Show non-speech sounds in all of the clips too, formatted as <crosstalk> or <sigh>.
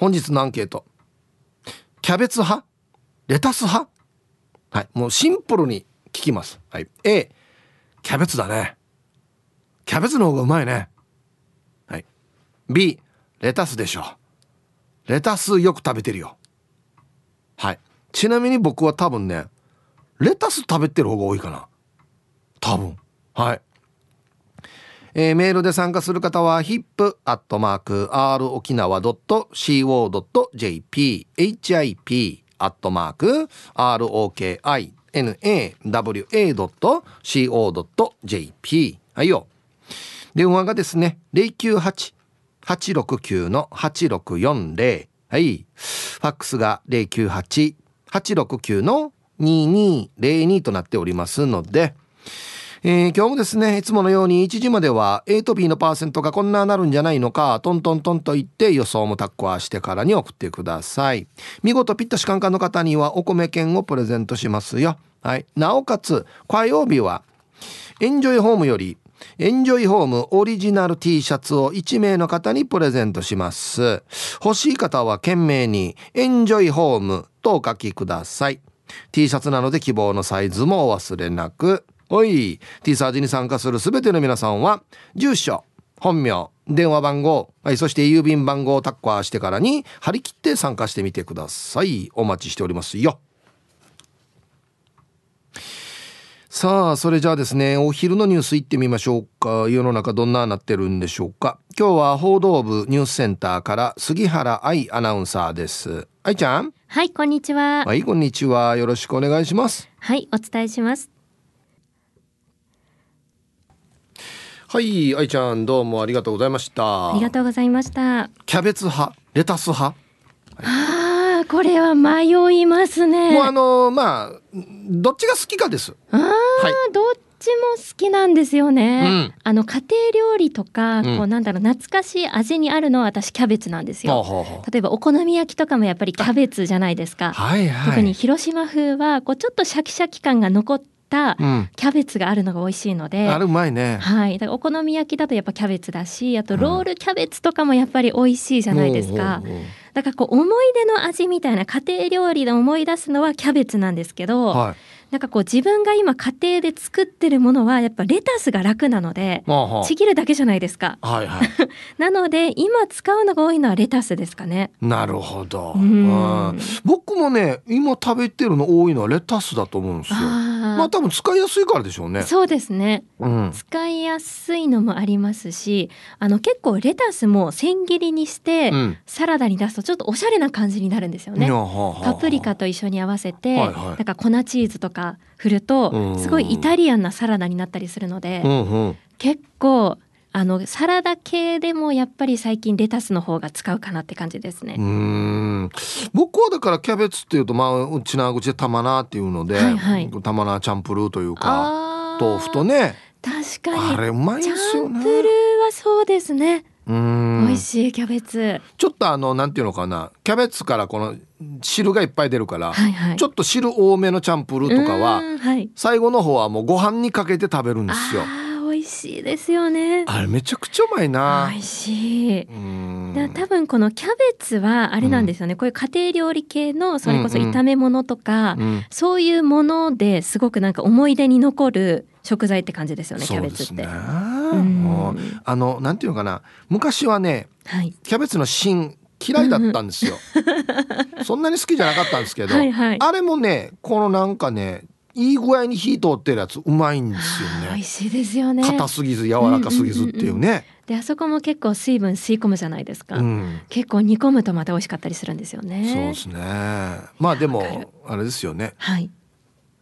本日のアンケート。キャベツ派？レタス派？はいもうシンプルに聞きます。はい A キャベツだね。キャベツの方がうまいね。はい B レタスでしょ。レタスよく食べてるよ。はいちなみに僕は多分ねレタス食べてる方が多いかな。多分。はい。えー、メールで参加する方は hip.r 沖縄 .co.jp hip アットマーク ROKINAWA.co.jp はいよ電話がですね098-869-8640。はい。ファックスが098-869の2202となっておりますのでえー、今日もですねいつものように1時までは A と B のパーセントがこんななるんじゃないのかトントントンと言って予想もタッコアしてからに送ってください。見事ピッタシカンカンの方にはお米券をプレゼントしますよ。はい。なおかつ火曜日はエンジョイホームよりエンジョイホームオリジナル T シャツを1名の方にプレゼントします。欲しい方は懸命にエンジョイホームとお書きください。T シャツなので希望のサイズもお忘れなく。おい。T サージに参加する全ての皆さんは住所本名電話番号、はい、そして郵便番号をタッカーしてからに張り切って参加してみてください。お待ちしておりますよ。さあそれじゃあですねお昼のニュースいってみましょうか。世の中どんななってるんでしょうか。今日は報道部ニュースセンターから杉原愛アナウンサーです。愛ちゃん。はいこんにちは。はいこんにちは。よろしくお願いします。はいお伝えしますはい愛ちゃんどうもありがとうございました。ありがとうございました。キャベツ派レタス派？ああこれは迷いますね。もうあのまあどっちが好きかです。ああ、はい、どっちも好きなんですよね、うん、あの家庭料理とか、うん、こうなんだろう懐かしい味にあるのは私キャベツなんですよ、例えばお好み焼きとかもやっぱりキャベツじゃないですか、はいはい、特に広島風はこうちょっとシャキシャキ感が残ってたキャベツがあるのが美味しいので、うん、あれうまいね。はい。だからお好み焼きだとやっぱキャベツだしあとロールキャベツとかもやっぱり美味しいじゃないですか、だからこう思い出の味みたいな家庭料理で思い出すのはキャベツなんですけど、はいなんかこう自分が今家庭で作ってるものはやっぱレタスが楽なので、ちぎるだけじゃないですか。はいはい、<laughs> なので今使うのが多いのはレタスですかね。なるほど。うん僕もね今食べてるの多いのはレタスだと思うんですよ。まあ多分使いやすいからでしょうね。そうですね。うん、使いやすいのもありますし、あの結構レタスも千切りにして、サラダに出すとちょっとおしゃれな感じになるんですよね。パプリカと一緒に合わせて、はいはい、なんか粉チーズとかか振るとすごいイタリアンなサラダになったりするので、うんうん、結構あのサラダ系でもやっぱり最近レタスの方が使うかなって感じですね。うん。僕はだからキャベツっていうとまあうちな口で玉菜っていうので、はいはい、玉菜チャンプルーというか豆腐とね。確かに。あれうまいですよね。チャンプルーはそうですね。うん。美味しいキャベツ。ちょっとあのなんていうのかな。キャベツからこの汁がいっぱい出るから、はいはい、ちょっと汁多めのチャンプルーとかは、はい、最後の方はもうご飯にかけて食べるんですよ。美味しいですよね。あれめちゃくちゃうまいな。美味しい。だ多分このキャベツはあれなんですよね。うん、こういう家庭料理系のそれこそ炒め物とか、うんうん、そういうものですごくなんか思い出に残る食材って感じですよね。キャベツって。あのなんていうのかな。昔はね、はい、キャベツの芯嫌いだったんですよ。<laughs> そんなに好きじゃなかったんですけど、はいはい、あれもねこのなんかねいい具合に火通ってるやつうまいんですよね。美味しいですよね。硬すぎず柔らかすぎずっていうね。うんうんうんうん、であそこも結構水分吸い込むじゃないですか、うん、結構煮込むとまた美味しかったりするんですよね。そうですね。まあでもあれですよね。はい。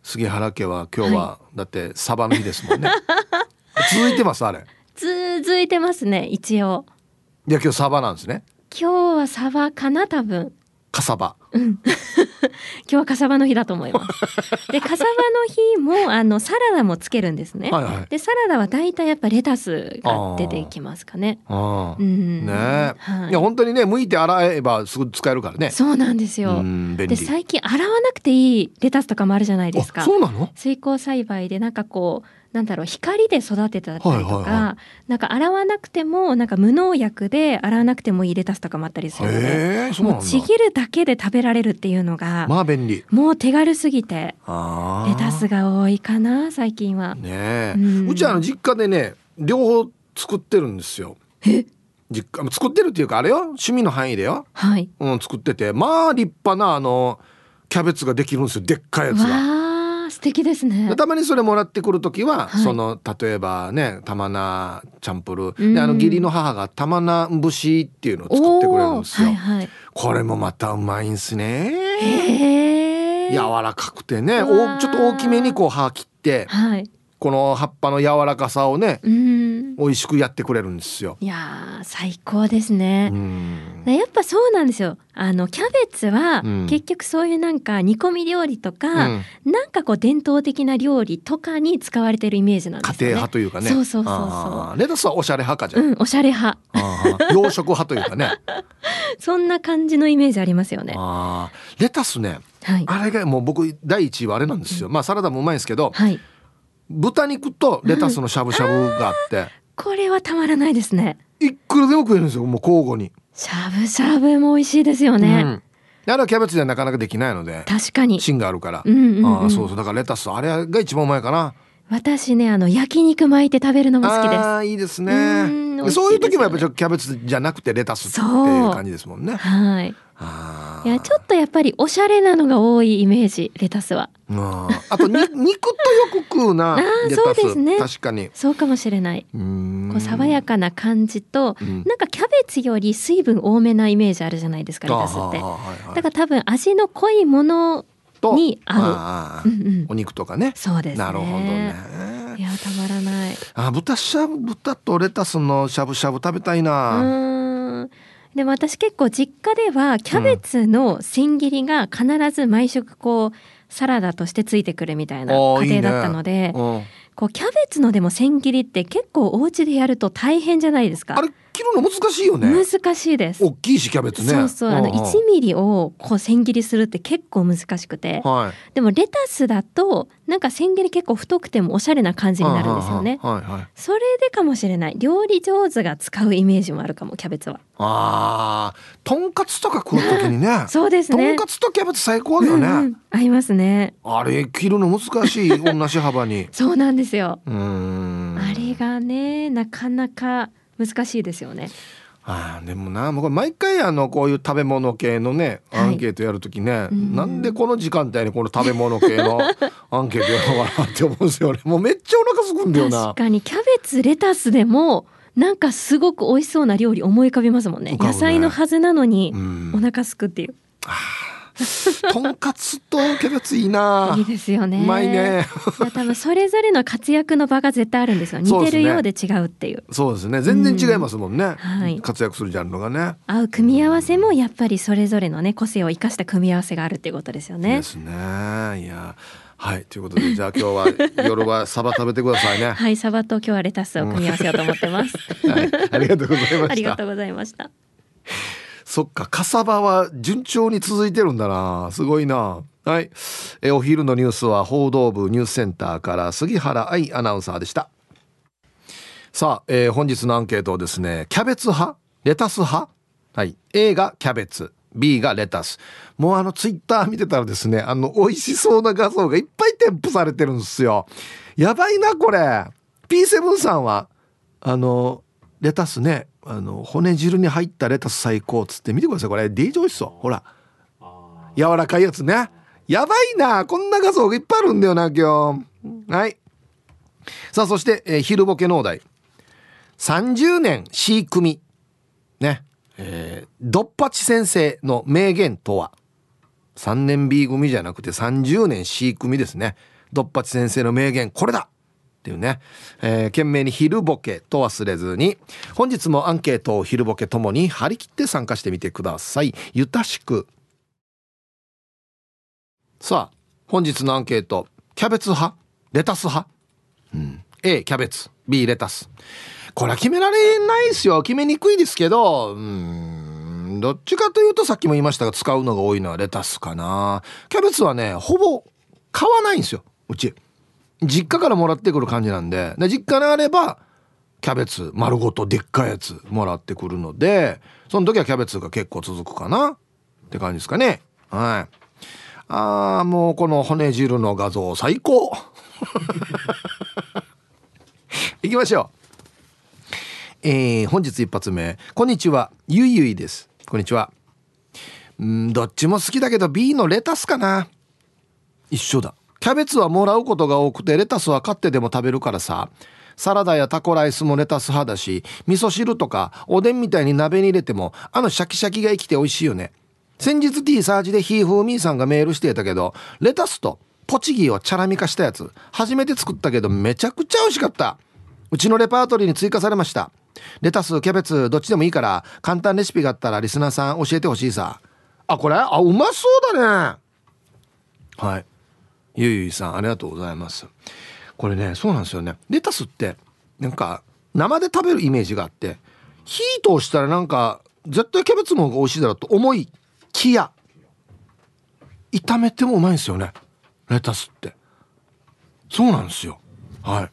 杉原家は今日は、はい、だってサバの日ですもんね。<laughs> 続いてますあれ。続いてますね一応。いや今日サバなんですね。今日はサバかな多分。カサバ。うん。<laughs> 今日はカサバの日だと思います。<laughs> でカサバの日もあのサラダもつけるんですね。はいはい、でサラダはだいたいやっぱレタスが出てきますかね。あうん、ね、はい、いや本当にね剥いて洗えばすぐ使えるからね。そうなんですよ。で最近洗わなくていいレタスとかもあるじゃないですか。そうなの？水耕栽培でなんかこうなんだろう光で育てたりとか、はいはいはい、なんか洗わなくてもなんか無農薬で洗わなくてもいいレタスとかもあったりするのでもうちぎるだけで食べられるっていうのがまあ便利。もう手軽すぎてレタスが多いかな最近は。ねえ、うん、うちあの実家でね両方作ってるんですよ。え？実家作ってるっていうかあれよ。趣味の範囲でよ、はい。うん、作ってて。まあ立派なあのキャベツができるんですよ。でっかいやつが。素敵ですね。たまにそれもらってくる時は、はい、その例えばね玉菜チャンプル。ーであの義理の母が玉菜節っていうのを作ってくれるんですよ、はいはい、これもまたうまいんすね。柔らかくてね。おちょっと大きめにこう刃切って、はい、この葉っぱの柔らかさをね、うん、美味しくやってくれるんですよ。いや最高ですね。やっぱそうなんですよ。あのキャベツは、結局そういうなんか煮込み料理とか、うん、なんかこう伝統的な料理とかに使われてるイメージなんですよね。家庭派というかね。そうそうそうそう。レタスはおしゃれ派かじゃん。うん、おしゃれ派。洋食派というかね。<laughs> そんな感じのイメージありますよね。レタスね、はい、あれがもう僕第一位はあれなんですよ。うん、まあサラダもうまいんですけど。はい豚肉とレタスのしゃぶしゃぶがあって、これはたまらないですね。いくらでも食えるんですよもう交互に。しゃぶしゃぶも美味しいですよね、うん、あれはキャベツではなかなかできないので確かに。芯があるから、うんうんうん、あそうそう。だからレタスあれが一番うまいかな。私ねあの焼肉巻いて食べるのも好きです。あいいですね、ね、そういう時もやっぱりキャベツじゃなくてレタスっていう感じですもんね。はいいやちょっとやっぱりおしゃれなのが多いイメージレタスは。ああとに <laughs> 肉とよく食うなレタス。そうですね。確かに。そうかもしれない。こう爽やかな感じと、うん、なんかキャベツより水分多めなイメージあるじゃないですかレタスって、はいはい、だから多分味の濃いものに合う、うんうん、お肉とかね。そうです、ね、なるほどねいやたまらない。あ豚しゃぶ豚とレタスのしゃぶしゃぶ食べたいな。うん。でも私結構実家ではキャベツの千切りが必ず毎食こうサラダとしてついてくるみたいな家庭だったので、いいね、こうキャベツのでも千切りって結構お家でやると大変じゃないですか。あれ切るの難しいよね。難しいです。大きいしキャベツね。そうそう、あの一ミリをこう千切りするって結構難しくて、はい、でもレタスだとなんか千切り結構太くてもおしゃれな感じになるんですよね。はいはい、それでかもしれない。料理上手が使うイメージもあるかもキャベツは。ああ、とんかつとか食う時にね。<laughs> そうですね。とんかつとキャベツ最高だよね。うんうん、合いますね。あれ切るの難しい <laughs> 同じ幅に。そうなんですよ。うん。あれがねなかなか難しいですよね。あでもな僕毎回あのこういう食べ物系のねアンケートやるときね、はい、なんでこの時間帯にこの食べ物系のアンケートやろうかなって思うんですよねもうめっちゃお腹すくんだよな。確かにキャベツレタスでもなんかすごく美味しそうな料理思い浮かびますもんね、ね、野菜のはずなのにお腹すくっていう、あ <laughs> とんかつとキャベツいいな。いいですよね。うまいね。多分それぞれの活躍の場が絶対あるんですよ。似てるようで違うっていう。そうですね。全然違いますもんね。はい。活躍するジャンルがね。合う組み合わせもやっぱりそれぞれのね個性を生かした組み合わせがあるっていうことですよね。ですね。いや。はいということでじゃあ今日は <laughs> 夜はサバ食べてくださいね。はいサバと今日はレタスを組み合わせようと思ってます。<laughs> はい、ありがとうございました。ありがとうございました。そっか、かさばは順調に続いてるんだな。すごいな。はい。え、お昼のニュースは報道部ニュースセンターから杉原愛アナウンサーでした。さあ、えー、本日のアンケートはですね、キャベツ派？レタス派？はい。A がキャベツ。B がレタス。もうあのツイッター見てたらですね、あの美味しそうな画像がいっぱい添付されてるんですよ。やばいな、これ。P7 さんは、あの、レタスね、あの骨汁に入ったレタス最高っつって見てくださいこれ。デージ美味しそうほら。柔らかいやつね。やばいな。こんな画像いっぱいあるんだよな今日。はい。さあそして、えー、昼ボケ農大。30年 C 組ねえー、ドッパチ先生の名言とは。3年 B 組じゃなくて30年 C 組ですね。ドッパチ先生の名言。これだ。っていうね、えー、懸命に昼ボケと忘れずに。本日もアンケートを昼ボケともに張り切って参加してみてください。ゆたしく。さあ本日のアンケート。キャベツ派？レタス派、うん、A キャベツ。B レタス。これは決められないですよ。決めにくいですけど。うん。どっちかというとさっきも言いましたが使うのが多いのはレタスかな。キャベツはねほぼ買わないんですよ。うち。実家からもらってくる感じなんで。で実家にあればキャベツ丸ごとでっかいやつもらってくるのでその時はキャベツが結構続くかな。って感じですかね。はい。あーもうこの骨汁の画像最高。<laughs> 行きましょう。えー、本日一発目。こんにちは。ゆいゆいです。こんにちは。うんどっちも好きだけど B のレタスかな。一緒だ。キャベツはもらうことが多くてレタスは買ってでも食べるからさ。サラダやタコライスもレタス派だし味噌汁とかおでんみたいに鍋に入れてもあのシャキシャキが生きて美味しいよね。先日 T サージでひーふーみーさんがメールしてたけどレタスとポチギーをチャラミ化したやつ初めて作ったけどめちゃくちゃ美味しかった。うちのレパートリーに追加されました。レタスキャベツどっちでもいいから簡単レシピがあったらリスナーさん教えてほしいさ。あこれ？あうまそうだね。はい。ゆいゆいさんありがとうございます。これねそうなんですよね。レタスってなんか生で食べるイメージがあって火通したらなんか絶対キャベツの方が美味しいだろうと思いきや炒めてもうまいんですよね。レタスって。そうなんですよ。はい。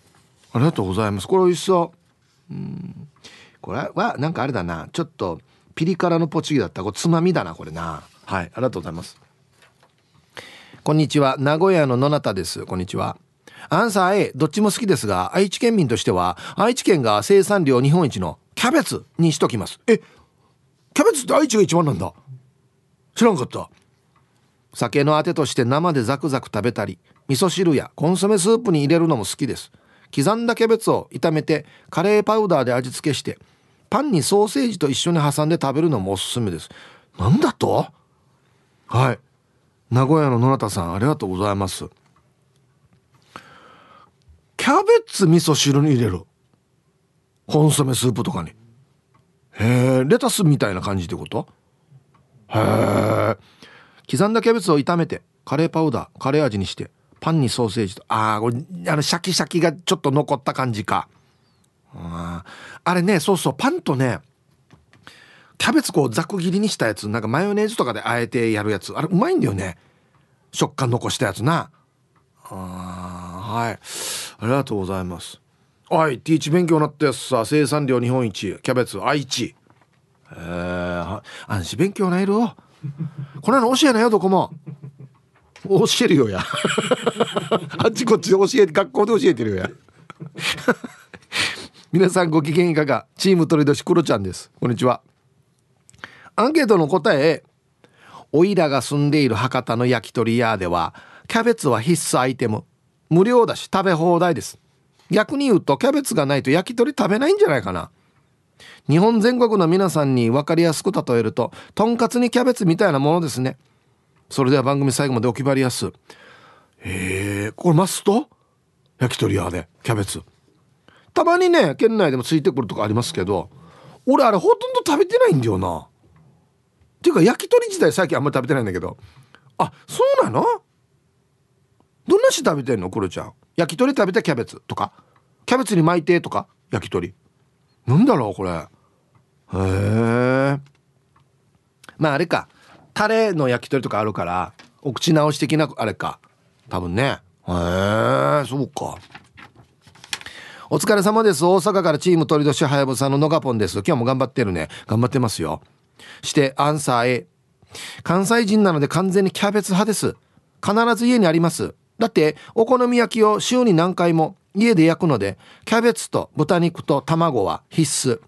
ありがとうございます。これ美味しそう。うん。これはなんかあれだな。ちょっとピリ辛のポチギだった。これつまみだなこれな。はい。ありがとうございます。こんにちは。名古屋の野中です。こんにちは。アンサー A どっちも好きですが愛知県民としては愛知県が生産量日本一のキャベツにしときます。えキャベツって愛知が一番なんだ。知らんかった。酒のあてとして生でザクザク食べたり味噌汁やコンソメスープに入れるのも好きです。刻んだキャベツを炒めてカレーパウダーで味付けしてパンにソーセージと一緒に挟んで食べるのもおすすめです。なんだと？はい。名古屋の野中さんありがとうございます。キャベツ味噌汁に入れる。コンソメスープとかに。へえレタスみたいな感じってこと？へえ刻んだキャベツを炒めてカレーパウダーカレー味にしてパンにソーセージとああこれあのシャキシャキがちょっと残った感じか。ああれねそうそうパンとねキャベツこうざく切りにしたやつなんかマヨネーズとかであえてやるやつ。あれうまいんだよね。食感残したやつな。あはい。ありがとうございます。はいティーチ勉強になったやつさ生産量日本一。キャベツ愛知。えー、安心勉強ないろ。これの教えないよどこも。教えるよや。あっちこっちで教えて学校で教えてるよや。皆さんご機嫌いかが。チーム鳥年クロちゃんです。こんにちは。アンケートの答えおいらが住んでいる博多の焼き鳥屋ではキャベツは必須アイテム。無料だし食べ放題です。逆に言うとキャベツがないと焼き鳥食べないんじゃないかな。日本全国の皆さんに分かりやすく例えるととんかつにキャベツみたいなものですね。それでは番組最後までお決まりやす。へえこれマスト？焼き鳥屋でキャベツ。たまにね県内でもついてくるとかありますけど俺あれほとんど食べてないんだよな。っていうか焼き鳥自体最近あんまり食べてないんだけど。あそうなの？どんなし食べてんの？クロちゃん。焼き鳥食べてキャベツとか？キャベツに巻いてとか？焼き鳥。なんだろうこれ。へえまああれか。タレの焼き鳥とかあるからお口直し的なあれか。多分ね。へえそうか。お疲れ様です。大阪からチーム鳥年はやぶさののがぽんです。今日も頑張ってるね。頑張ってますよ。してアンサー A 関西人なので完全にキャベツ派です。必ず家にあります。だってお好み焼きを週に何回も家で焼くのでキャベツと豚肉と卵は必須。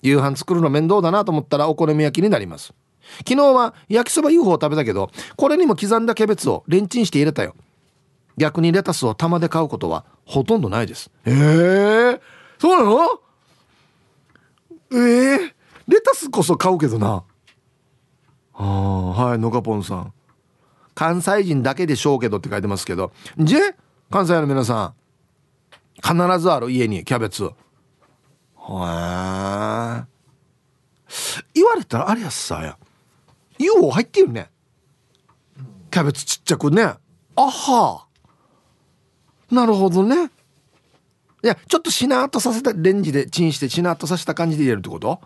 夕飯作るの面倒だなと思ったらお好み焼きになります。昨日は焼きそば UFO を食べたけどこれにも刻んだキャベツをレンチンして入れたよ。逆にレタスを玉で買うことはほとんどないです。ええー、そうなの？ええー、レタスこそ買うけどな。あはいのかぽんさん。関西人だけでしょうけどって書いてますけど。じゃ関西の皆さん必ずある家にキャベツへえ言われたらあれやさや。UFO 入ってるね。キャベツちっちゃくね。あは。なるほどね。いやちょっとしなっとさせたレンジでチンしてしなっとさせた感じで入れるってこと？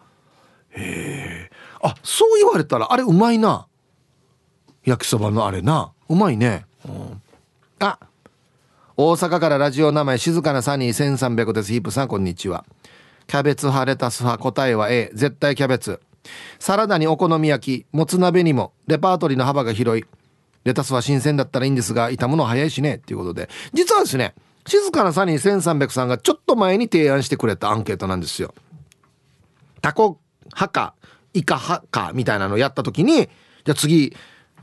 へえあそう言われたらあれうまいな。焼きそばのあれな。うまいね、うん、あ大阪からラジオ名前静かなサニー1300です。ヒープさんこんにちは。キャベツ派レタス派答えは A 絶対キャベツ。サラダにお好み焼き。もつ鍋にも。レパートリーの幅が広い。レタスは新鮮だったらいいんですが傷むの早いしね。っていうことで。実はですね静かなサニー1300さんがちょっと前に提案してくれたアンケートなんですよ。タコ派かイカ派かみたいなのをやった時にじゃあ次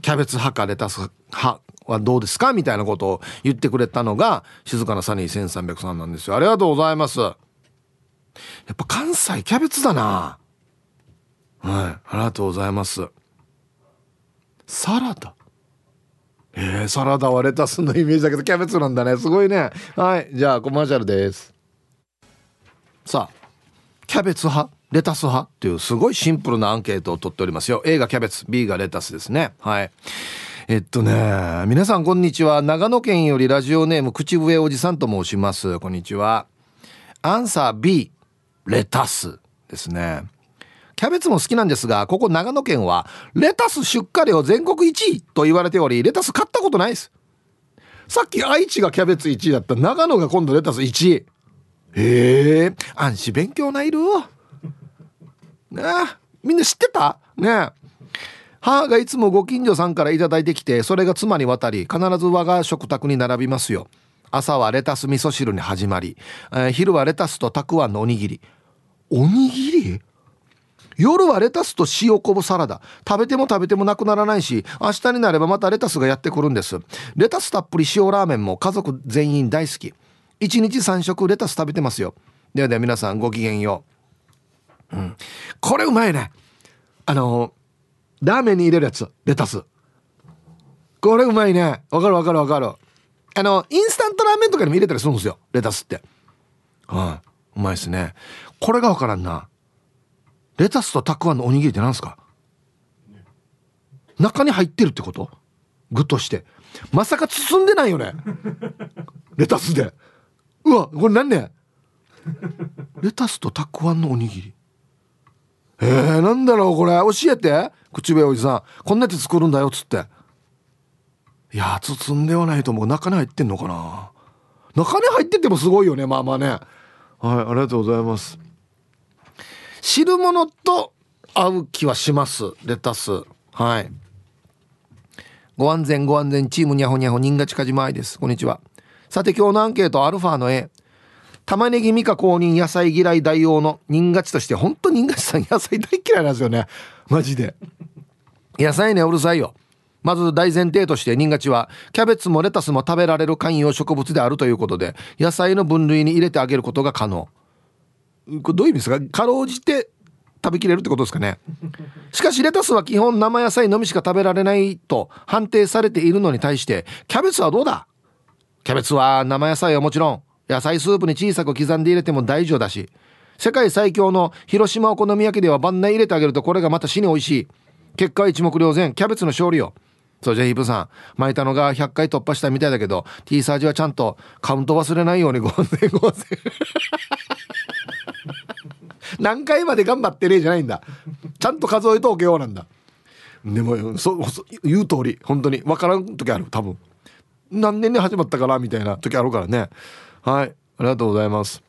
キャベツ派かレタス派はどうですかみたいなことを言ってくれたのが静かなサニー1300さんなんですよ。ありがとうございます。やっぱ関西キャベツだな。はいありがとうございます。サラダ。えー、サラダはレタスのイメージだけどキャベツなんだね。すごいね。はいじゃあコマーシャルです。さあキャベツ派。レタス派っていうすごいシンプルなアンケートを取っておりますよ。A がキャベツ。B がレタスですね。はい。えっとね皆さんこんにちは。長野県よりラジオネーム口笛おじさんと申します。こんにちは。アンサー B レタスですね。キャベツも好きなんですが、ここ長野県は、レタス出荷量全国1位と言われており、レタス買ったことないです。さっき愛知がキャベツ1位だった。長野が今度レタス1位。へえ、安心勉強ないる。ねみんな知ってた？ね母がいつもご近所さんから頂いてきて、それが妻に渡り、必ず我が食卓に並びますよ。朝はレタス味噌汁に始まり、えー、昼はレタスとたくあんのおにぎり。おにぎり？夜はレタスと塩昆布サラダ。食べても食べてもなくならないし明日になればまたレタスがやってくるんです。レタスたっぷり塩ラーメンも家族全員大好き。1日3食レタス食べてますよ。ではでは皆さんごきげんよう。うん。これうまいね。あのラーメンに入れるやつ。レタス。これうまいね。わかるわかるわかる。あのインスタントラーメンとかにも入れたりするんですよ。レタスって。はい、うまいですね。これがわからんな。レタスとたくあんのおにぎりって何すか？中に入ってるってこと？具として。まさか包んでないよね。レタスで。うわこれ何ねレタスとたくあんのおにぎり。えー、なんだろうこれ。教えて。口笛おじさん。こんなやつ作るんだよっつって。いや包んではないと思う。中に入ってんのかな。中に入っててもすごいよねまあまあね。はいありがとうございます。汁物と合う気はします。レタス。はい。ご安全ご安全。チームにゃほにゃほ人が近島愛です。こんにちは。さて今日のアンケートアルファの A 玉ねぎミカ公認野菜嫌い大王の人勝ちとして本当人勝ちさん野菜大嫌いなんですよね。マジで。野菜ねうるさいよ。まず大前提として人勝ちはキャベツもレタスも食べられる観葉植物であるということで野菜の分類に入れてあげることが可能。これどういう意味ですか？かろうじて食べきれるってことですかね。しかしレタスは基本生野菜のみしか食べられないと判定されているのに対してキャベツはどうだ？キャベツは生野菜はもちろん。野菜スープに小さく刻んで入れても大丈夫だし世界最強の広島お好み焼きでは番内入れてあげるとこれがまた死に美味しい。結果は一目瞭然キャベツの勝利よ。そうじゃヒープさん。巻いたのが100回突破したみたいだけど T サージはちゃんとカウント忘れないようにご安全ご安全 <laughs> 何回まで頑張ってねえじゃないんだ。ちゃんと数えとおけようなんだ。でもそそ言う通り本当に分からん時ある多分。何年に始まったかなみたいな時あるからね。はいありがとうございます。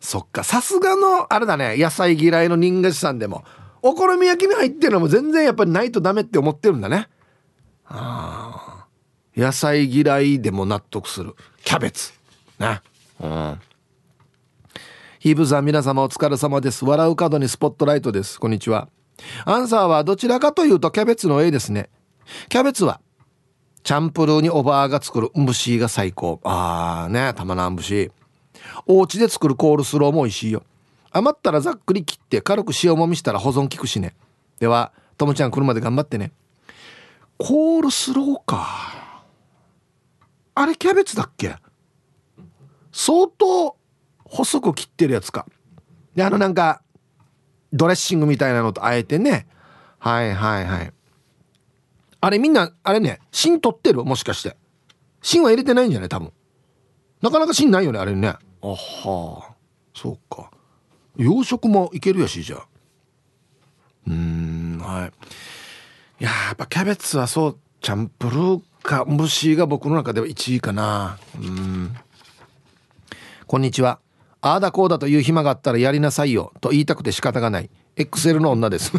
そっかさすがのあれだね野菜嫌いの人間さんでもお好み焼きに入ってるのも全然やっぱりないとダメって思ってるんだね。ああ野菜嫌いでも納得する。キャベツ。ね。うん。ヒブさん皆様お疲れ様です。笑う角にスポットライトです。こんにちは。アンサーはどちらかというとキャベツの A ですね。キャベツはチャンプルーにおばあが作る蒸しが最高。あーね玉なん節お家で作るコールスローも美味しいよ。余ったらざっくり切って軽く塩もみしたら保存効くしね。ではともちゃん来るまで頑張ってね。コールスローか。あれキャベツだっけ？相当細く切ってるやつか。であのなんかドレッシングみたいなのとあえてね。はいはいはい。あれみんなあれね芯取ってる？もしかして。芯は入れてないんじゃない？多分。なかなか芯ないよねあれね。あはあ。そうか。洋食もいけるやしじゃあ。うんはい。いややっぱキャベツはそうチャンプルーか虫が僕の中では1位かな。うん。こんにちは。ああだこうだという暇があったらやりなさいよと言いたくて仕方がない XL の女です。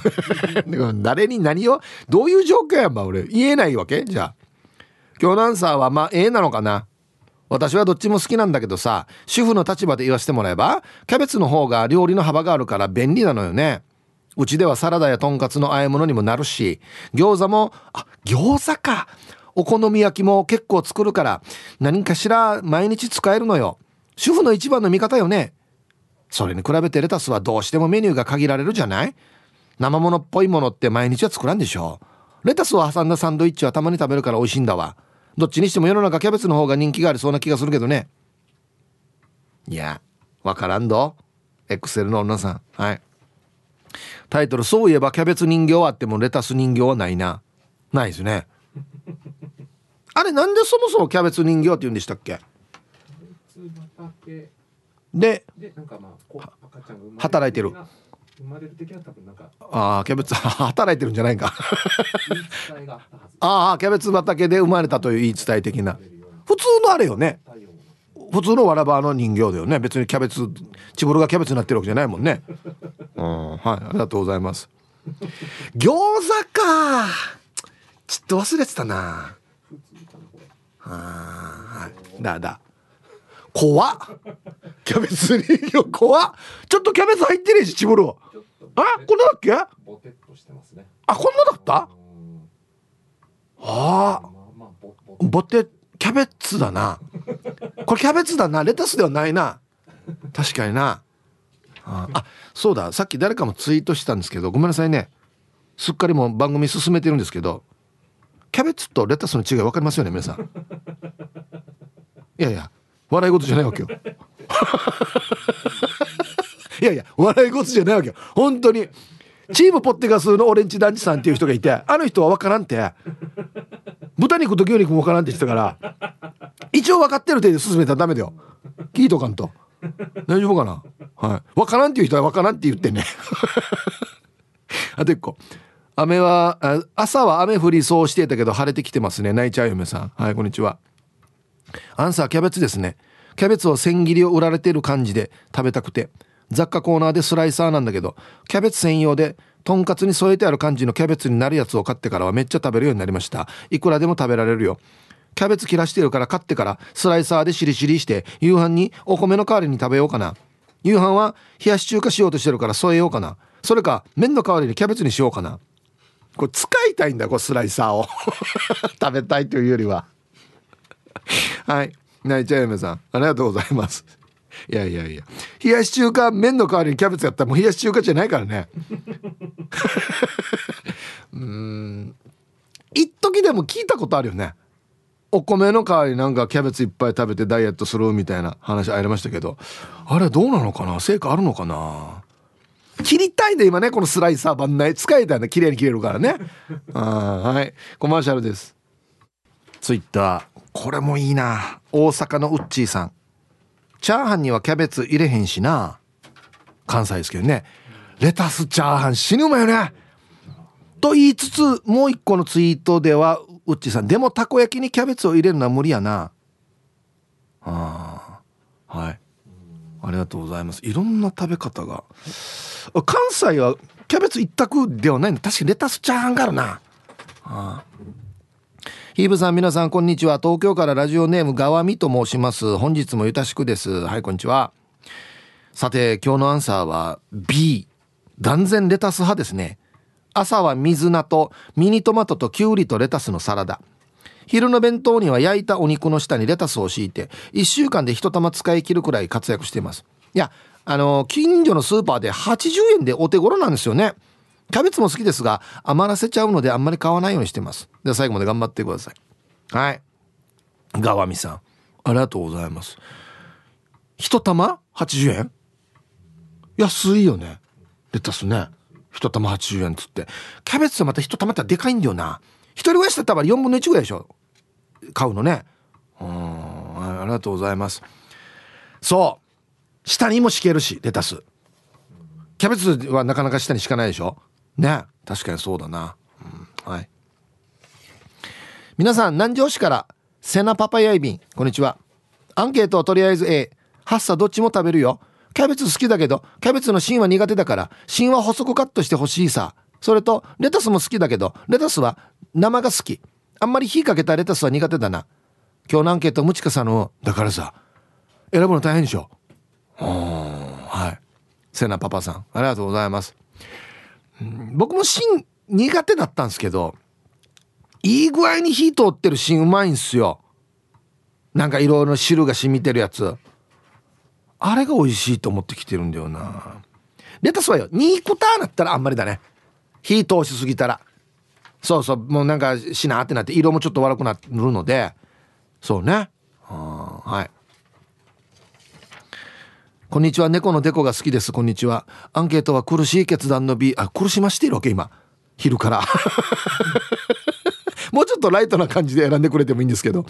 <laughs> 誰に何をどういう状況やんば俺。言えないわけ？じゃあ。今日のアンサーはまあ A なのかな？私はどっちも好きなんだけどさ主婦の立場で言わせてもらえばキャベツの方が料理の幅があるから便利なのよね。うちではサラダやとんかつの和え物にもなるし餃子もあ餃子か。お好み焼きも結構作るから何かしら毎日使えるのよ。主婦の一番の味方よね。それに比べてレタスはどうしてもメニューが限られるじゃない？生物っぽいものって毎日は作らんでしょ。レタスを挟んだサンドイッチはたまに食べるから美味しいんだわ。どっちにしても世の中キャベツの方が人気がありそうな気がするけどね。いやわからんど。エクセルの女さん。はい。タイトル「そういえばキャベツ人形はあってもレタス人形はないな」ないですね。あれなんでそもそもキャベツ人形って言うんでしたっけ？で働いてる。ああキャベツ <laughs> 働いてるんじゃないか。ああキャベツ畑で生まれたという言い伝え的な。普通のあれよね。普通のわらばの人形だよね。別にキャベツチボルがキャベツになってるわけじゃないもんね。<laughs> うんはいありがとうございます。餃子か。ちょっと忘れてたな。はい。だだ怖っ。キャベツ人形怖っ。ちょっとキャベツ入ってねえしチボルあこんなだっけ？あこんなだった？ああボテキャベツだな。これキャベツだな。レタスではないな。確かにな。ああそうだ。さっき誰かもツイートしたんですけどごめんなさいね。すっかりもう番組進めてるんですけどキャベツとレタスの違い分かりますよね皆さん。いやいや笑い事じゃないわけよ。<laughs> いやいや笑い事じゃないわけよ。本当に。チームポッテガスのオレンジ団地さんっていう人がいてあの人は分からんて。豚肉と牛肉も分からんって言ってたから一応分かってる程度進めたらダメだよ。聞いとかんと。大丈夫かな？はい。分からんっていう人は分からんって言ってね。あと一個。雨は朝は雨降りそうしてたけど晴れてきてますね。泣いちゃう嫁さん。はいこんにちは。アンサーキャベツですね。キャベツを千切りを売られてる感じで食べたくて雑貨コーナーでスライサーなんだけどキャベツ専用でとんかつに添えてある感じのキャベツになるやつを買ってからはめっちゃ食べるようになりました。いくらでも食べられるよ。キャベツ切らしてるから買ってからスライサーでしりしりして夕飯にお米の代わりに食べようかな。夕飯は冷やし中華しようとしてるから添えようかな。それか麺の代わりにキャベツにしようかな。これ使いたいんだこれスライサーを。<laughs> 食べたいというよりは。<laughs> はい。泣いちゃう嫁さん。ありがとうございます。いやいやいや。冷やし中華麺の代わりにキャベツやったらもう冷やし中華じゃないからね。<laughs> うん。一時でも聞いたことあるよね。お米の代わりなんかキャベツいっぱい食べてダイエットするみたいな話ありましたけど。あれどうなのかな？成果あるのかな？切りたいね今ね。このスライサー番内。使いたいね綺麗に切れるからね。あはい。コマーシャルです。ツイッター。これもいいな。大阪のウッチーさん。チャーハンにはキャベツ入れへんしな。関西ですけどね。レタスチャーハン死ぬまよね。と言いつつもう一個のツイートではウッチーさんでもたこ焼きにキャベツを入れるのは無理やな。あはい。ありがとうございます。いろんな食べ方が。関西はキャベツ一択ではないの。確かにレタスチャーハンがあるな。あヒーブさん皆さんこんにちは。東京からラジオネームがわみと申します。本日もゆたしくです。はいこんにちは。さて今日のアンサーは B 断然レタス派ですね。朝は水菜とミニトマトときゅうりとレタスのサラダ。昼の弁当には焼いたお肉の下にレタスを敷いて1週間で1玉使い切るくらい活躍しています。いやあの近所のスーパーで80円でお手頃なんですよね。キャベツも好きですが余らせちゃうのであんまり買わないようにしてます。では最後まで頑張ってください。はい。ガワミさん。ありがとうございます。一玉80円？安いよね。レタスね。一玉80円っつって。キャベツはまた一玉ってでかいんだよな。一人暮らしだったら4分の1ぐらいでしょ。買うのね。うん。ありがとうございます。そう。下にも敷けるしレタス。キャベツはなかなか下に敷かないでしょ。ね。確かにそうだな、うん、はい。皆さん南城市からセナパパヤイビン。こんにちは。アンケートはとりあえず A ハッサどっちも食べるよ。キャベツ好きだけどキャベツの芯は苦手だから芯は細くカットしてほしいさ。それとレタスも好きだけどレタスは生が好き。あんまり火かけたレタスは苦手だな。今日のアンケートムチカさんのだからさ選ぶの大変でしょ。はい。セナパパさんありがとうございます。僕も芯苦手だったんですけどいい具合に火通ってる芯うまいんすよ。なんかいろいろ汁が染みてるやつ。あれが美味しいと思ってきてるんだよな。レタスはよ2個ターなったらあんまりだね。火通しすぎたら。そうそうもうなんかしなってなって色もちょっと悪くなるので。そうね。はい。こんにちは。猫のデコが好きです。こんにちは。アンケートは苦しい決断の B あ苦しましているわけ今。昼から。<laughs> もうちょっとライトな感じで選んでくれてもいいんですけど。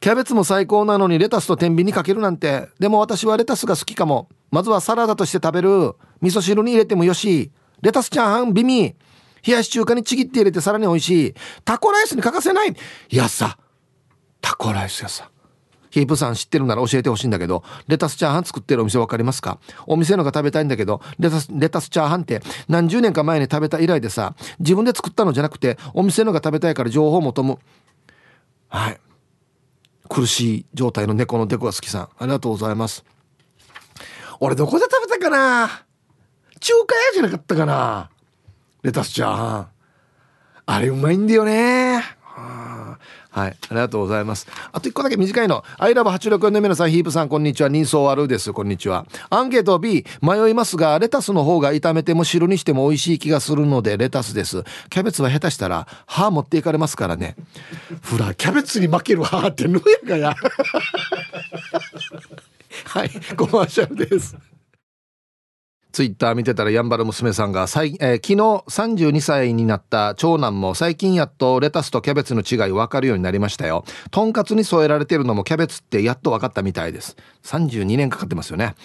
キャベツも最高なのにレタスと天秤にかけるなんて。でも私はレタスが好きかも。まずはサラダとして食べる。味噌汁に入れてもよし。レタスチャーハンビミ。冷やし中華にちぎって入れてさらに美味しい。タコライスに欠かせないやさ。タコライスやさ。ヒープさん知ってるなら教えてほしいんだけどレタスチャーハン作ってるお店分かりますか？お店のが食べたいんだけどレタスレタスチャーハンって何十年か前に食べた以来でさ自分で作ったのじゃなくてお店のが食べたいから情報を求む。はい。苦しい状態の猫のデコが好きさん。ありがとうございます。俺どこで食べたかな？中華屋じゃなかったかな？レタスチャーハン。あれうまいんだよね。はい、ありがとうございます。あと一個だけ短いの。アイラブ864の皆さん、ヒープさん、こんにちは。人相悪です。こんにちは。アンケート B、迷いますが、レタスの方が炒めても汁にしても美味しい気がするので、レタスです。キャベツは下手したら、歯持っていかれますからね。ほら、キャベツに負ける歯ってぬやかや。はい、コマーシャルです。ツイッター見てたらやんばる娘さんが、えー、昨日32歳になった長男も最近やっとレタスとキャベツの違い分かるようになりましたよ。とんかつに添えられてるのもキャベツってやっと分かったみたいです。32年かかってますよね。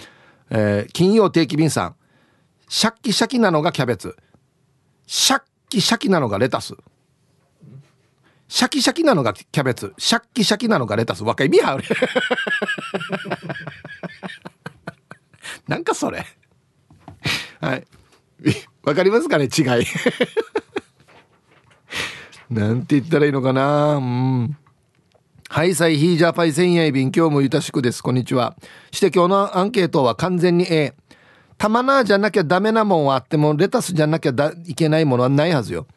えー、金曜定期便さん。シャッキシャキなのがキャベツ。シャッキシャキなのがレタス。シャキシャキなのがキャベツ。シャッキシャキなのがレタス。わか意味ある。<laughs> なんかそれ。はい。<laughs> わかりますかね？違い。<laughs> なんて言ったらいいのかな？うん。はい、サイヒージャーパイセンヤイビン、今日もゆたしくです。こんにちは。して今日のアンケートは完全に A。玉なじゃなきゃダメなもんはあっても、レタスじゃなきゃいけないものはないはずよ。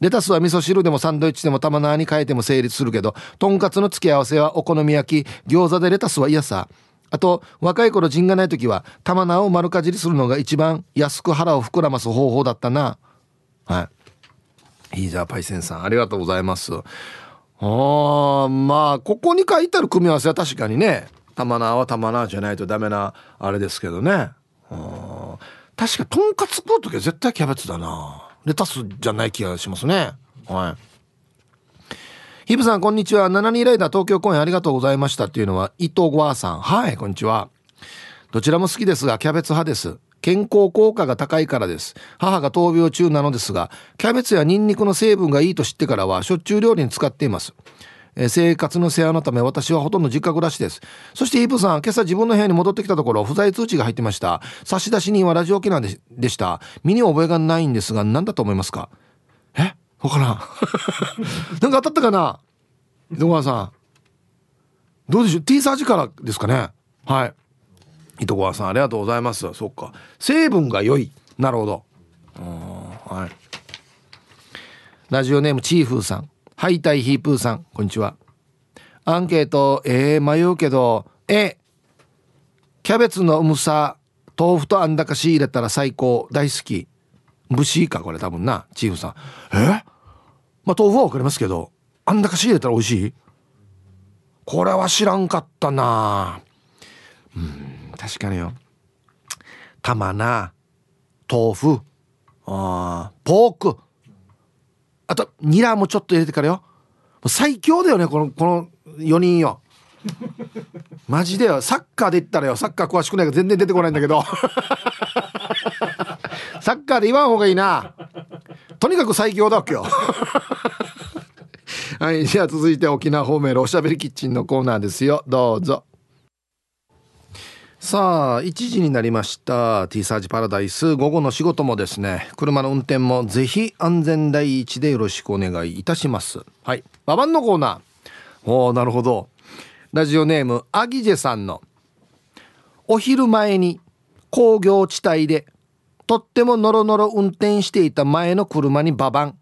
レタスは味噌汁でもサンドイッチでも玉なに変えても成立するけど、とんかつの付け合わせはお好み焼き、餃子でレタスは嫌さ。あと若い頃陣がない時は玉菜を丸かじりするのが一番安く腹を膨らます方法だったな。はい。いいじゃあパイセンさん。ありがとうございます。あまあここに書いてある組み合わせは確かにね。玉菜は玉菜じゃないとダメなあれですけどね。確かとんかつ食う時は絶対キャベツだな。レタスじゃない気がしますね。はい。ヒブさん、こんにちは。72ライダー東京公演ありがとうございましたっていうのは、伊藤ごあさん。はい、こんにちは。どちらも好きですが、キャベツ派です。健康効果が高いからです。母が闘病中なのですが、キャベツやニンニクの成分がいいと知ってからは、しょっちゅう料理に使っています。え生活の世話のため私はほとんど実家暮らしです。そしてヒープさん、今朝自分の部屋に戻ってきたところ、不在通知が入ってました。差出人はラジオ沖縄ででした。身に覚えがないんですが、何だと思いますか？え？わからん。<laughs> なんか当たったかな？糸川さん。どうでしょう ?T サージからですかね？はい。糸川さん、ありがとうございます。そっか。成分が良い。なるほど。はい。ラジオネームチーフーさん。ハイタイヒープーさん。こんにちは。アンケート、えー、迷うけど、えキャベツの重さ、豆腐とあんだかし入れたら最高。大好き。蒸しか、これ多分な。チーフさん。え？まあ豆腐はわかりますけど、あんだか仕入れたら美味しい？これは知らんかったな。うん確かによ。玉な豆腐あポーク。あとニラもちょっと入れてからよ。最強だよねこのこの4人よ。マジでよ。サッカーで言ったらよ。サッカー詳しくないから全然出てこないんだけど。サッカーで言わん方がいいな。とにかく最強だっけよ。<laughs> はいじゃあ続いて沖縄方面のおしゃべりキッチンのコーナーですよ。どうぞ。さあ1時になりました。T サージパラダイス。午後の仕事もですね車の運転もぜひ安全第一でよろしくお願いいたします。はい。ババンのコーナー。おおなるほど。ラジオネームアギジェさんのお昼前に工業地帯でとってもノロノロ運転していた前の車にババン。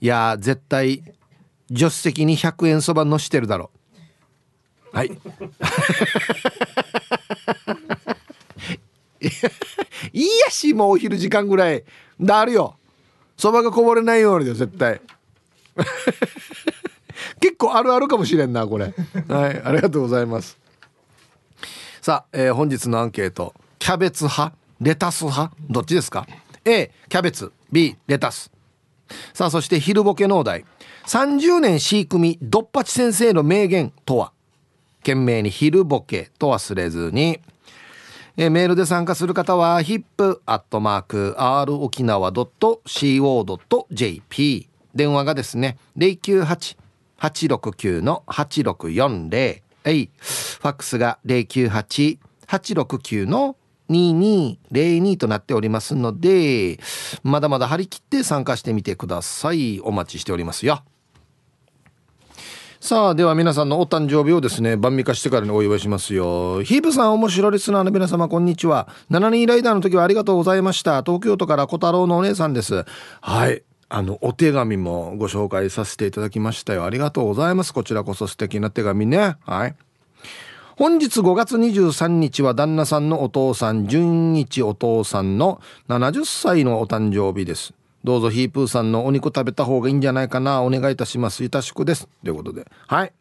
いや絶対助手席に100円そば乗してるだろはい。い <laughs> いやしもうお昼時間ぐらい。だあるよ。そばがこぼれないようにだよ絶対。<laughs> 結構あるあるかもしれんなこれ。はい。ありがとうございます。さあ、えー、本日のアンケート。キャベツ派レタス派どっちですか？A キャベツ B レタス。さあそして昼ボケ農大30年飼育みドッパチ先生の名言とは？懸命に昼ボケと忘れずに。えメールで参加する方は hip.rokinawa.co.jp 電話がですね098-869の8640はい。ファックスが098-869の2202となっておりますのでまだまだ張り切って参加してみてください。お待ちしておりますよ。さあでは皆さんのお誕生日をですね晩味化してからにお祝いしますよ。ヒープさん面白リスナーの皆様こんにちは。7人ライダーの時はありがとうございました。東京都から小太郎のお姉さんです。はい。あのお手紙もご紹介させていただきましたよ。ありがとうございます。こちらこそ素敵な手紙ね。はい。本日5月23日は旦那さんのお父さん純一お父さんの70歳のお誕生日です。どうぞヒープーさんのお肉食べた方がいいんじゃないかなお願いいたします。いたしくです。ということで。はい。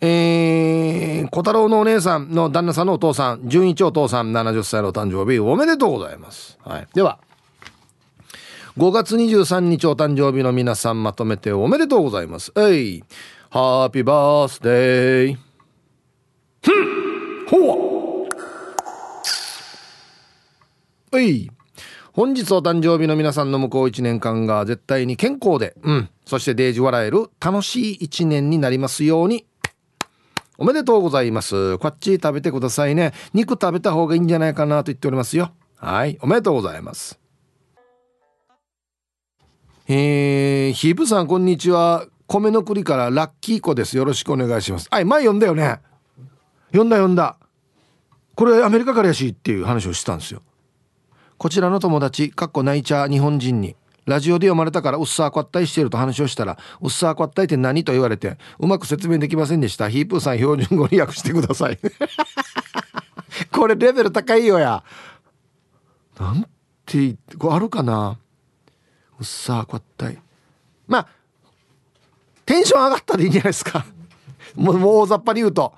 えー、小太郎のお姉さんの旦那さんのお父さん純一お父さん70歳のお誕生日おめでとうございます。はい。では5月23日お誕生日の皆さんまとめておめでとうございます。えい。ハッピーバースデー。ほうはい本日お誕生日の皆さんの向こう1年間が絶対に健康で、うん、そしてデージ笑える楽しい1年になりますように。おめでとうございます。こっち食べてくださいね。肉食べた方がいいんじゃないかなと言っておりますよ。はい、おめでとうございます。えー、ヒープさんこんにちは。米の栗からラッキー子です。よろしくお願いします。はい、前読んだよね。読んだ読んだ。これアメリカからやしっていう話をしてたんですよ。こちらの友達かっこナイチャー日本人にラジオで読まれたからうっさーこったいしてると話をしたらうっさーこったいって何と言われてうまく説明できませんでした。ヒープーさん標準語に訳してください。<laughs> これレベル高いよや。なんてこれあるかな？うっさーこったい。まあテンション上がったでいいんじゃないですか。もう大雑把に言うと。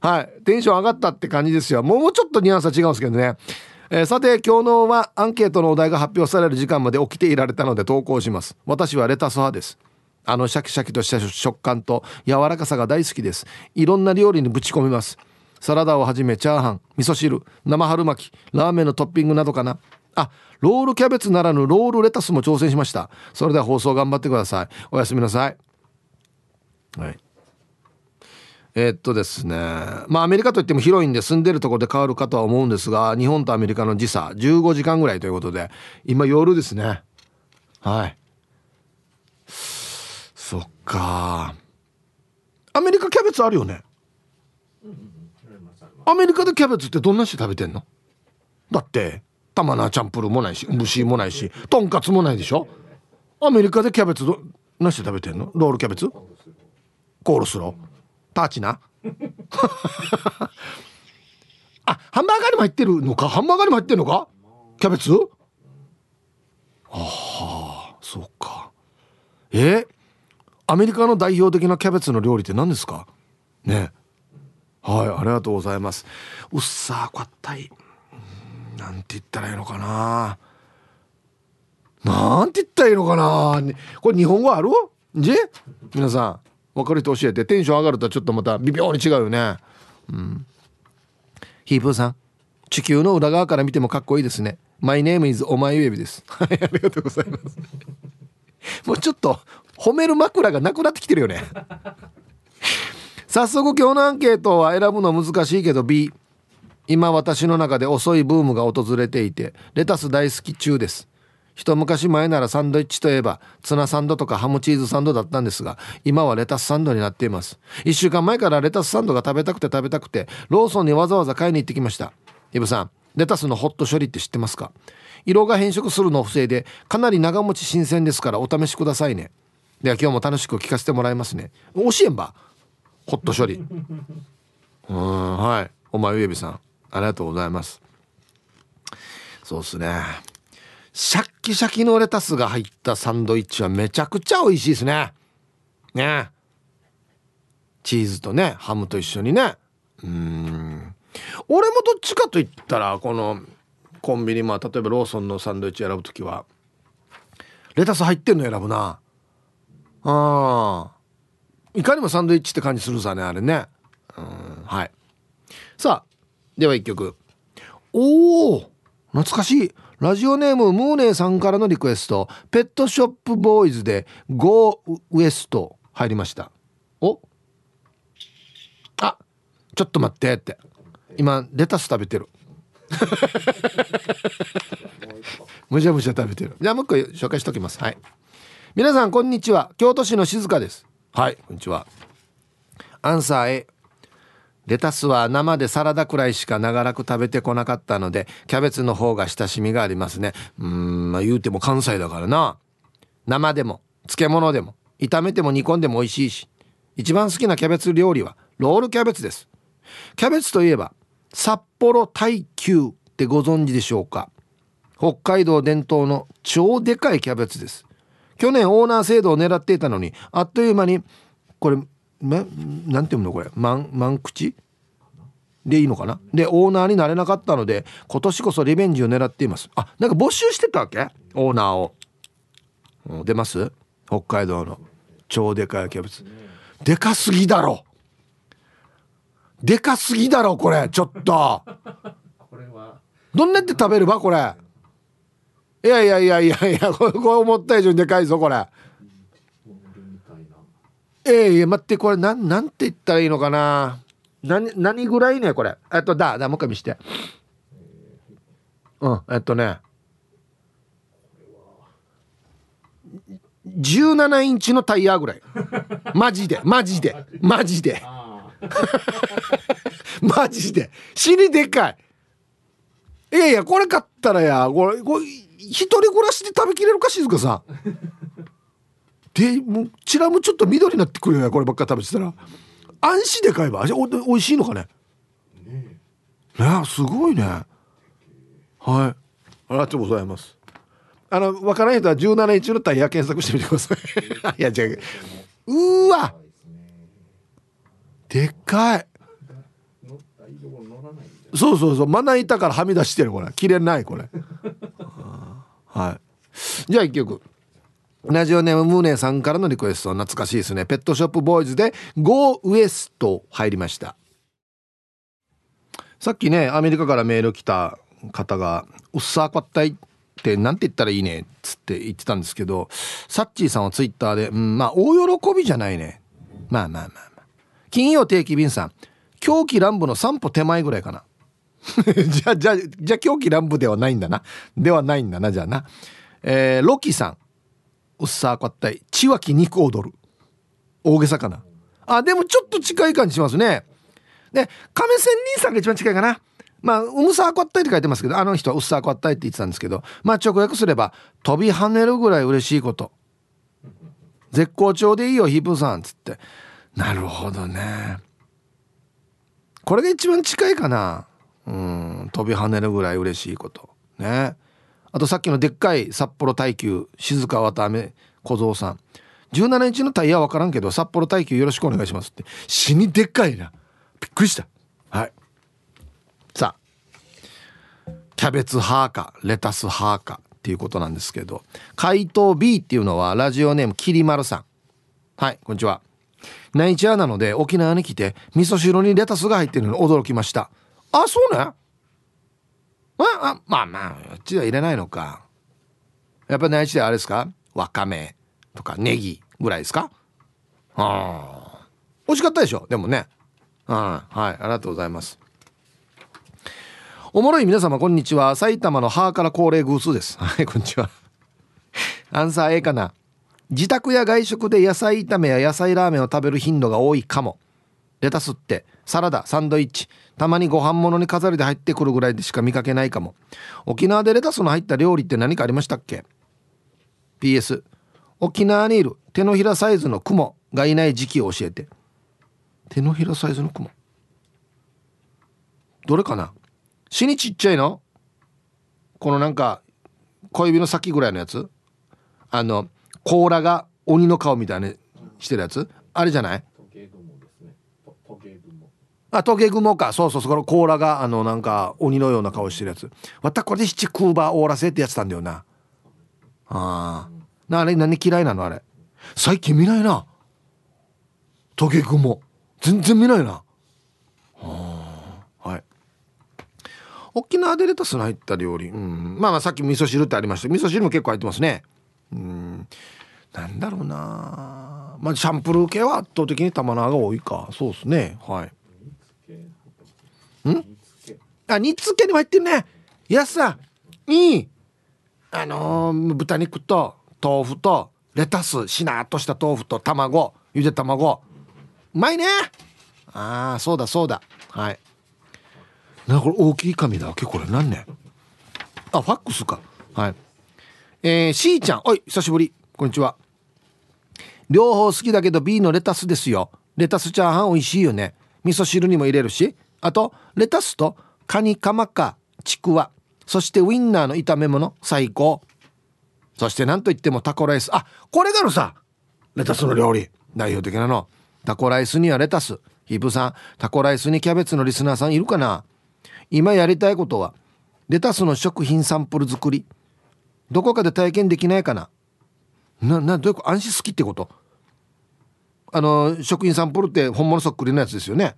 はい。テンション上がったって感じですよ。もうちょっとニュアンスは違うんですけどね。えー、さて、今日のはアンケートのお題が発表される時間まで起きていられたので投稿します。私はレタス派です。あのシャキシャキとした食感と柔らかさが大好きです。いろんな料理にぶち込みます。サラダをはじめチャーハン、味噌汁、生春巻き、ラーメンのトッピングなどかな。あ、ロールキャベツならぬロールレタスも挑戦しました。それでは放送頑張ってください。おやすみなさい。はい。えー、っとですねまあアメリカといっても広いんで住んでるとこで変わるかとは思うんですが日本とアメリカの時差15時間ぐらいということで今夜ですね。はい。そっか。アメリカキャベツあるよね。アメリカでキャベツってどんな人食べてんの？だって玉菜チャンプルもないし蒸もないしとんかつもないでしょ？アメリカでキャベツどないして食べてんの？ロールキャベツ？コールスロー。パーチな <laughs> あハンバーガーにも入ってるのか？ハンバーガーにも入ってるのか？キャベツ？ああそうか。えアメリカの代表的なキャベツの料理って何ですか？ね。はいありがとうございます。うっさーこったい。なんて言ったらいいのかな？なんて言ったらいいのかな？これ日本語ある？じ？皆さん。分かる人教えて。テンション上がるとちょっとまた微妙に違うよね。うん。ヒープーさん。地球の裏側から見てもかっこいいですね。My name is お前ウェビです。<laughs> はいありがとうございます。もうちょっと褒める枕がなくなってきてるよね。早速今日のアンケートは選ぶの難しいけど B 今私の中で遅いブームが訪れていてレタス大好き中です。一昔前ならサンドイッチといえばツナサンドとかハムチーズサンドだったんですが今はレタスサンドになっています。1週間前からレタスサンドが食べたくて食べたくてローソンにわざわざ買いに行ってきました。イブさんレタスのホット処理って知ってますか？色が変色するのを防いでかなり長持ち新鮮ですからお試しくださいね。では今日も楽しく聞かせてもらいますね。教えんばホット処理。<laughs> うんはい。お前ウエビさんありがとうございます。そうっすね。シャッキシャキのレタスが入ったサンドイッチはめちゃくちゃ美味しいですね。ね。チーズとねハムと一緒にね。うん。俺もどっちかと言ったらこのコンビニまあ例えばローソンのサンドイッチ選ぶ時はレタス入ってんの選ぶな。あいかにもサンドイッチって感じするさねあれね。うん。はい。さあでは一曲。おお懐かしい。ラジオネームムーネーさんからのリクエストペットショップボーイズで Go ウエスト入りました。お？あちょっと待ってって。今レタス食べてる。<laughs> むしゃむしゃ食べてる。じゃあもう一個紹介しておきます。はい。皆さんこんにちは。京都市の静香です。はいこんにちは。アンサー A レタスは生でサラダくらいしか長らく食べてこなかったのでキャベツの方が親しみがありますね。うんまあ言うても関西だからな。生でも漬物でも炒めても煮込んでも美味しいし一番好きなキャベツ料理はロールキャベツです。キャベツといえば札幌耐久ってご存知でしょうか。北海道伝統の超でかいキャベツです。去年オーナー制度を狙っていたのにあっという間にこれめなんていうのこれ？満満口？でいいのかな？でオーナーになれなかったので今年こそリベンジを狙っています。あなんか募集してたわけ？オーナーを、うん、出ます？北海道の。超でかいキャベツ。でかすぎだろ！でかすぎだろこれちょっと。どんなって食べればこれ？いやいやいやいやいやこれ思った以上にでかいぞこれ。ええー、待ってこれなんなんて言ったらいいのかな？何何ぐらいねこれ？えっとだだもう一回見して。うんえっとね。17インチのタイヤぐらい。マジでマジでマジで。マジで。死にでかい。いやいやこれ買ったらやこれこれ一人暮らしで食べきれるか静香さんでもうチラムちょっと緑になってくるよねこればっか食べてたら。安心で買えばおおいしいのかね。ねすごいね。はい。ありがとうございます。あの分からない人は17インチのタイヤ検索してみてください。<laughs> いや違う。うわ。でっかい。そうそうそう。まな板からはみ出してるこれ。切れないこれはい。じゃあ一曲ラジオネームムーネさんからのリクエスト懐かしいですね。ペットショップボーイズで Go ウエスト入りました。さっきねアメリカからメール来た方が「うっさーこったい」って何て言ったらいいねっつって言ってたんですけどサッチーさんはツイッターで、うん、まあ大喜びじゃないね。まあまあまあまあ。金曜定期便さん狂気乱舞の3歩手前ぐらいかな。<laughs> じゃあじゃあじゃあ狂気乱舞ではないんだな。ではないんだなじゃあな。えー、ロキさん。うっさーこったいちわき肉踊る大げさかなあでもちょっと近い感じしますねで亀仙人さんが一番近いかなまあ、うむさーこったいって書いてますけど、あの人はうっさーこったいって言ってたんですけど、まあ直訳すれば、飛び跳ねるぐらい嬉しいこと。絶好調でいいよ、ヒープさん、つって。なるほどね。これが一番近いかな。うん、飛び跳ねるぐらい嬉しいこと。ね。あとさっきのでっかい札幌耐久静川渡辺小僧さん。17インチのタイヤは分からんけど札幌耐久よろしくお願いしますって。死にでっかいな。びっくりした。はい。さあ。キャベツ派かレタス派かっていうことなんですけど。回答 B っていうのはラジオネームきりまるさん。はいこんにちは。ナイチャーなので沖縄に来て味噌汁にレタスが入ってるのに驚きました。あそうね。ああまあまああっちは入れないのかやっぱ内地であれですかわかめとかネギぐらいですかあ美味しかったでしょでもねうんはいありがとうございますおもろい皆様こんにちは埼玉の母から高齢偶数ですはいこんにちはアンサー A かな自宅や外食で野菜炒めや野菜ラーメンを食べる頻度が多いかもレタスってサラダサンドイッチ。たまにご飯物に飾りで入ってくるぐらいでしか見かけないかも。沖縄でレタスの入った料理って何かありましたっけ？PS 沖縄にいる。手のひらサイズのクモがいない時期を教えて。手のひらサイズのクモ？どれかな？死にちっちゃいの？このなんか小指の先ぐらいのやつ？あの甲羅が鬼の顔みたいにしてるやつ？あれじゃない？あトゲ雲か。そうそうそう。この甲羅があのなんか鬼のような顔してるやつ。わたこれで七クーバーオーラセってやつたんだよな。ああなあれ何嫌いなの？あれ。最近見ないな。トゲ雲全然見ないな。はい。沖縄でレタスの入った料理。うん。まあまあさっき味噌汁ってありました。味噌汁も結構入ってますね。うん。なんだろうな。まあシャンプル系は圧倒的に玉縄が多いか。そうですね。はい。ん？あ煮つけにも入ってるね。やさいい。あのー、豚肉と豆腐とレタスしなっとした豆腐と卵。ゆで卵。うまいね。ああそうだそうだ。はい。なこれ大きい紙だわけ？これ何ねあファックスか。はい。えー、しーちゃん。おい久しぶり。こんにちは。両方好きだけど B のレタスですよ。レタスチャーハン美味しいよね。味噌汁にも入れるし。あとレタスとカニカマかちくわそしてウインナーの炒め物最高。そして何といってもタコライス。あこれがのさレタスの料理。代表的なの。タコライスにはレタス。ヒープさんタコライスにキャベツのリスナーさんいるかな？今やりたいことはレタスの食品サンプル作り。どこかで体験できないかな？ななどういうこと？安心好きってこと？あの食品サンプルって本物そっくりのやつですよね。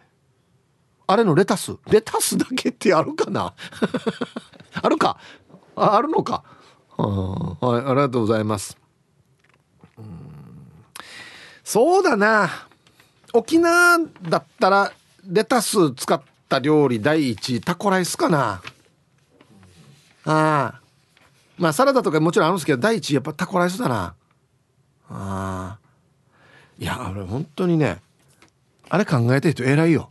あれのレタス。レタスだけってあるかな？<laughs> あるか？ああるのか？はいありがとうございます。そうだな。沖縄だったらレタス使った料理第一タコライスかな？ああまあサラダとかもちろんあるんですけど第一やっぱタコライスだな。あいやあれ本当にねあれ考えた人偉いよ。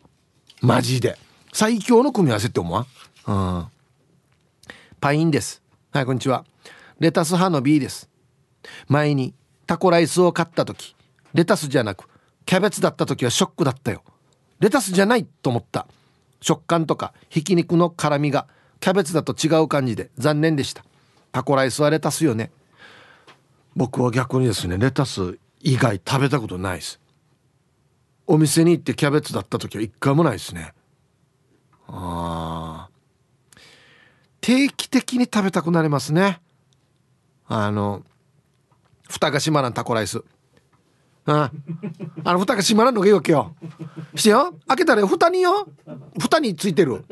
マジで。最強の組み合わせって思わん？うん。パインです。はいこんにちは。レタス派の B です。前にタコライスを買った時レタスじゃなくキャベツだった時はショックだったよ。レタスじゃないと思った。食感とかひき肉の辛みがキャベツだと違う感じで残念でした。タコライスはレタスよね。僕は逆にですねレタス以外食べたことないです。お店に行ってキャベツだった時は一回もないですね。あ定期的に食べたくなりますね。あの蓋が閉まらんタコライス。ああの蓋が閉まらんのがいいわけよ。してよ。開けたら蓋によ。蓋についてる。<laughs>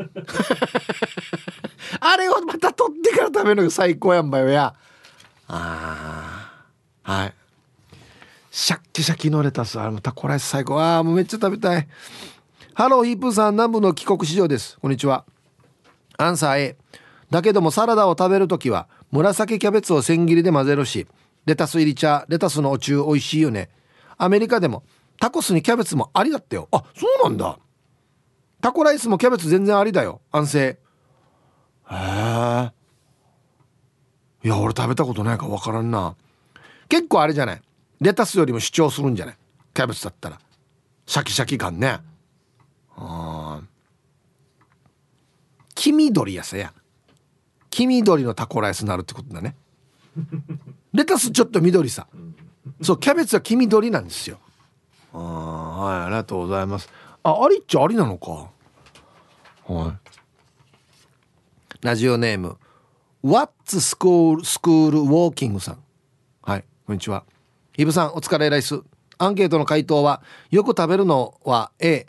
あれをまた取ってから食べるのが最高やんばよや。あはい。シャッキシャキのレタスあのタコライス最高。ああもうめっちゃ食べたい。ハローヒープさん南部の帰国子女です。こんにちは。アンサー A だけどもサラダを食べる時は紫キャベツを千切りで混ぜるしレタス入り茶レタスのお中美味しいよね。アメリカでもタコスにキャベツもありだったよ。あそうなんだ。タコライスもキャベツ全然ありだよ。安静。へえいや俺食べたことないから分からんな。結構あれじゃない？レタスよりも主張するんじゃない？キャベツだったら。シャキシャキ感ね。あ黄緑やさや。黄緑のタコライスになるってことだね。<laughs> レタスちょっと緑さ。そうキャベツは黄緑なんですよ。あはいありがとうございます。あありっちゃありなのか。はい。ラジオネーム What's School School Walking さん。はいこんにちは。イブさんお疲れライス。アンケートの回答はよく食べるのは A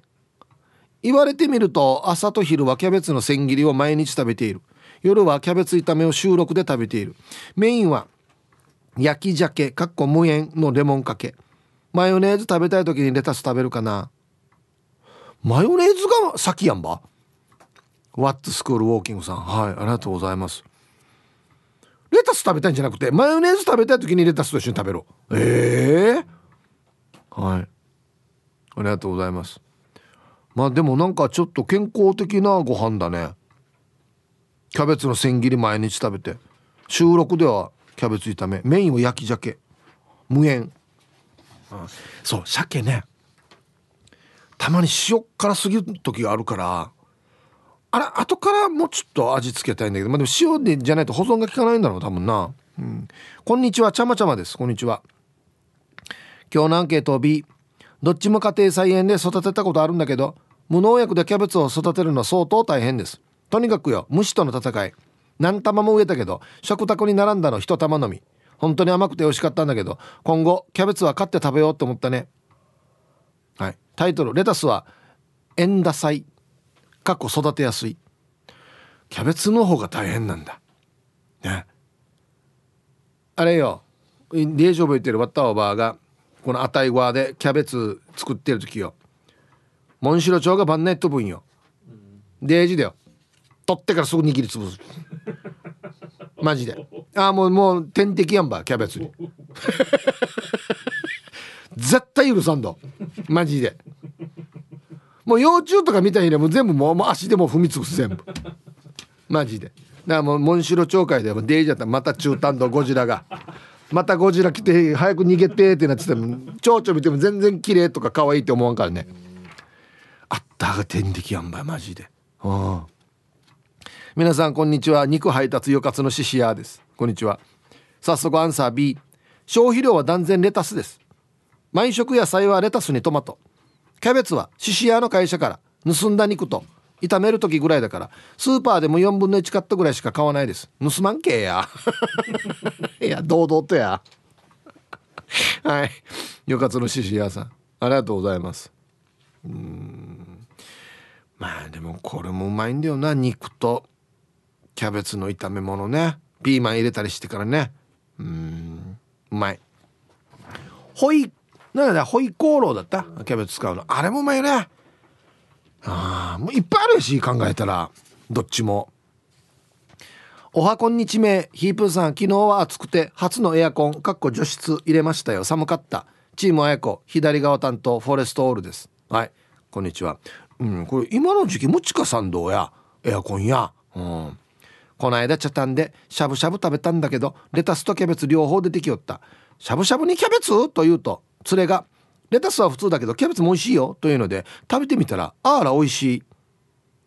言われてみると朝と昼はキャベツの千切りを毎日食べている。夜はキャベツ炒めを収録で食べている。メインは焼き鮭かっこ無塩のレモンかけ。マヨネーズ食べたい時にレタス食べるかな。マヨネーズが先やんば。ワッツスクールウォーキングさん。はいありがとうございます。レタス食べたいんじゃなくてマヨネーズ食べたい時にレタスと一緒に食べろ。ええー、はい。ありがとうございます。まあでもなんかちょっと健康的なご飯だね。キャベツの千切り毎日食べて。収録ではキャベツ炒め。メインは焼き鮭。無塩、うん、そう鮭ね。たまに塩辛すぎる時があるからあれ後からもうちょっと味付けたいんだけどまあでも塩でじゃないと保存が効かないんだろう多分な、うん、こんにちはちゃまちゃまです。こんにちは。今日のアンケート B どっちも家庭菜園で育てたことあるんだけど無農薬でキャベツを育てるのは相当大変です。とにかくよ虫との戦い。何玉も植えたけど食卓に並んだの一玉のみ。本当に甘くて美味しかったんだけど今後キャベツは買って食べようって思ったね。はい。タイトルレタスはエンダサイかっこ育てやすい。キャベツの方が大変なんだ。ね。あれよ。リエー覚えてるワッタオーバーがこの値側でキャベツ作ってる時よ。モンシロチョウが晩年飛ぶんよ。デージだよ。取ってからすぐ握りつぶす。<laughs> マジで。ああもうもう天敵やんばキャベツに。<laughs> 絶対許さんど。マジで。もう幼虫とか見た日にもう全部もうもう足でも踏み潰す全部。<laughs> マジで。だからもうモンシロ町会でもデイジャーったまた中短度ゴジラが。またゴジラ来て早く逃げてってなってても蝶々見ても全然綺麗とか可愛いって思わんからね。あったが天敵やんばマジで。うん。皆さんこんにちは。肉配達よかつのシシアです。こんにちは。早速アンサー B 消費量は断然レタスです。毎食野菜はレタスにトマトキャベツはシシ屋の会社から盗んだ肉と炒める時ぐらいだからスーパーでも4分の1カットぐらいしか買わないです。盗まんけや。<laughs> いや堂々とや。はい。よかつのシシ屋さん。ありがとうございます。うん。まあでもこれもうまいんだよな。肉とキャベツの炒め物ね。ピーマン入れたりしてからね。うん。うまい。ホイなんだホイコーローだったキャベツ使うの。あれもうまいね。あもういっぱいあるし考えたら。どっちも。おはこんにちめヒープーさん。昨日は暑くて初のエアコンかっこ除湿入れましたよ。寒かった。チームあやこ左側担当フォレストオールです。はいこんにちは。うんこれ今の時期もちかさんどうや？エアコンや。うん。この間茶炭でしゃぶしゃぶ食べたんだけどレタスとキャベツ両方出てきよった。しゃぶしゃぶにキャベツ？と言うと連れが「レタスは普通だけどキャベツも美味しいよ」というので食べてみたらあら美味しい。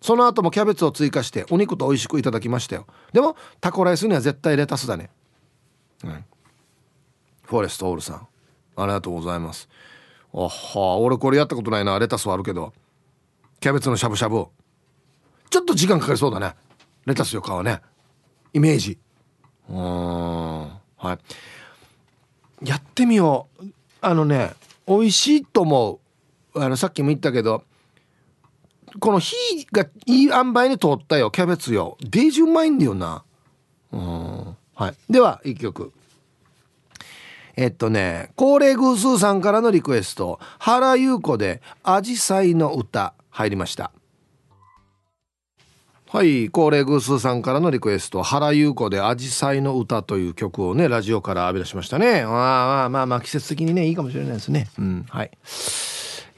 その後もキャベツを追加してお肉と美味しくいただきましたよ。でもタコライスには絶対レタスだね、うん、フォレストオールさんありがとうございます。あは俺これやったことないなレタスはあるけど。キャベツのしゃぶしゃぶちょっと時間かかりそうだね。レタスよ皮ね。イメージ。うん。はい。やってみよう。あのね美味しいと思う。あのさっきも言ったけどこの火がいい塩梅に通ったよ。キャベツよ。デージうまいんだよな。うん。はい。では一曲。えっとね高齢偶数さんからのリクエスト。原優子で「あじさいの歌」入りました。はい。高齢偶数さんからのリクエスト原優子で「あじさいの歌」という曲をねラジオから浴び出しましたね。まあまあまあ季節的にねいいかもしれないですね。うん。はい。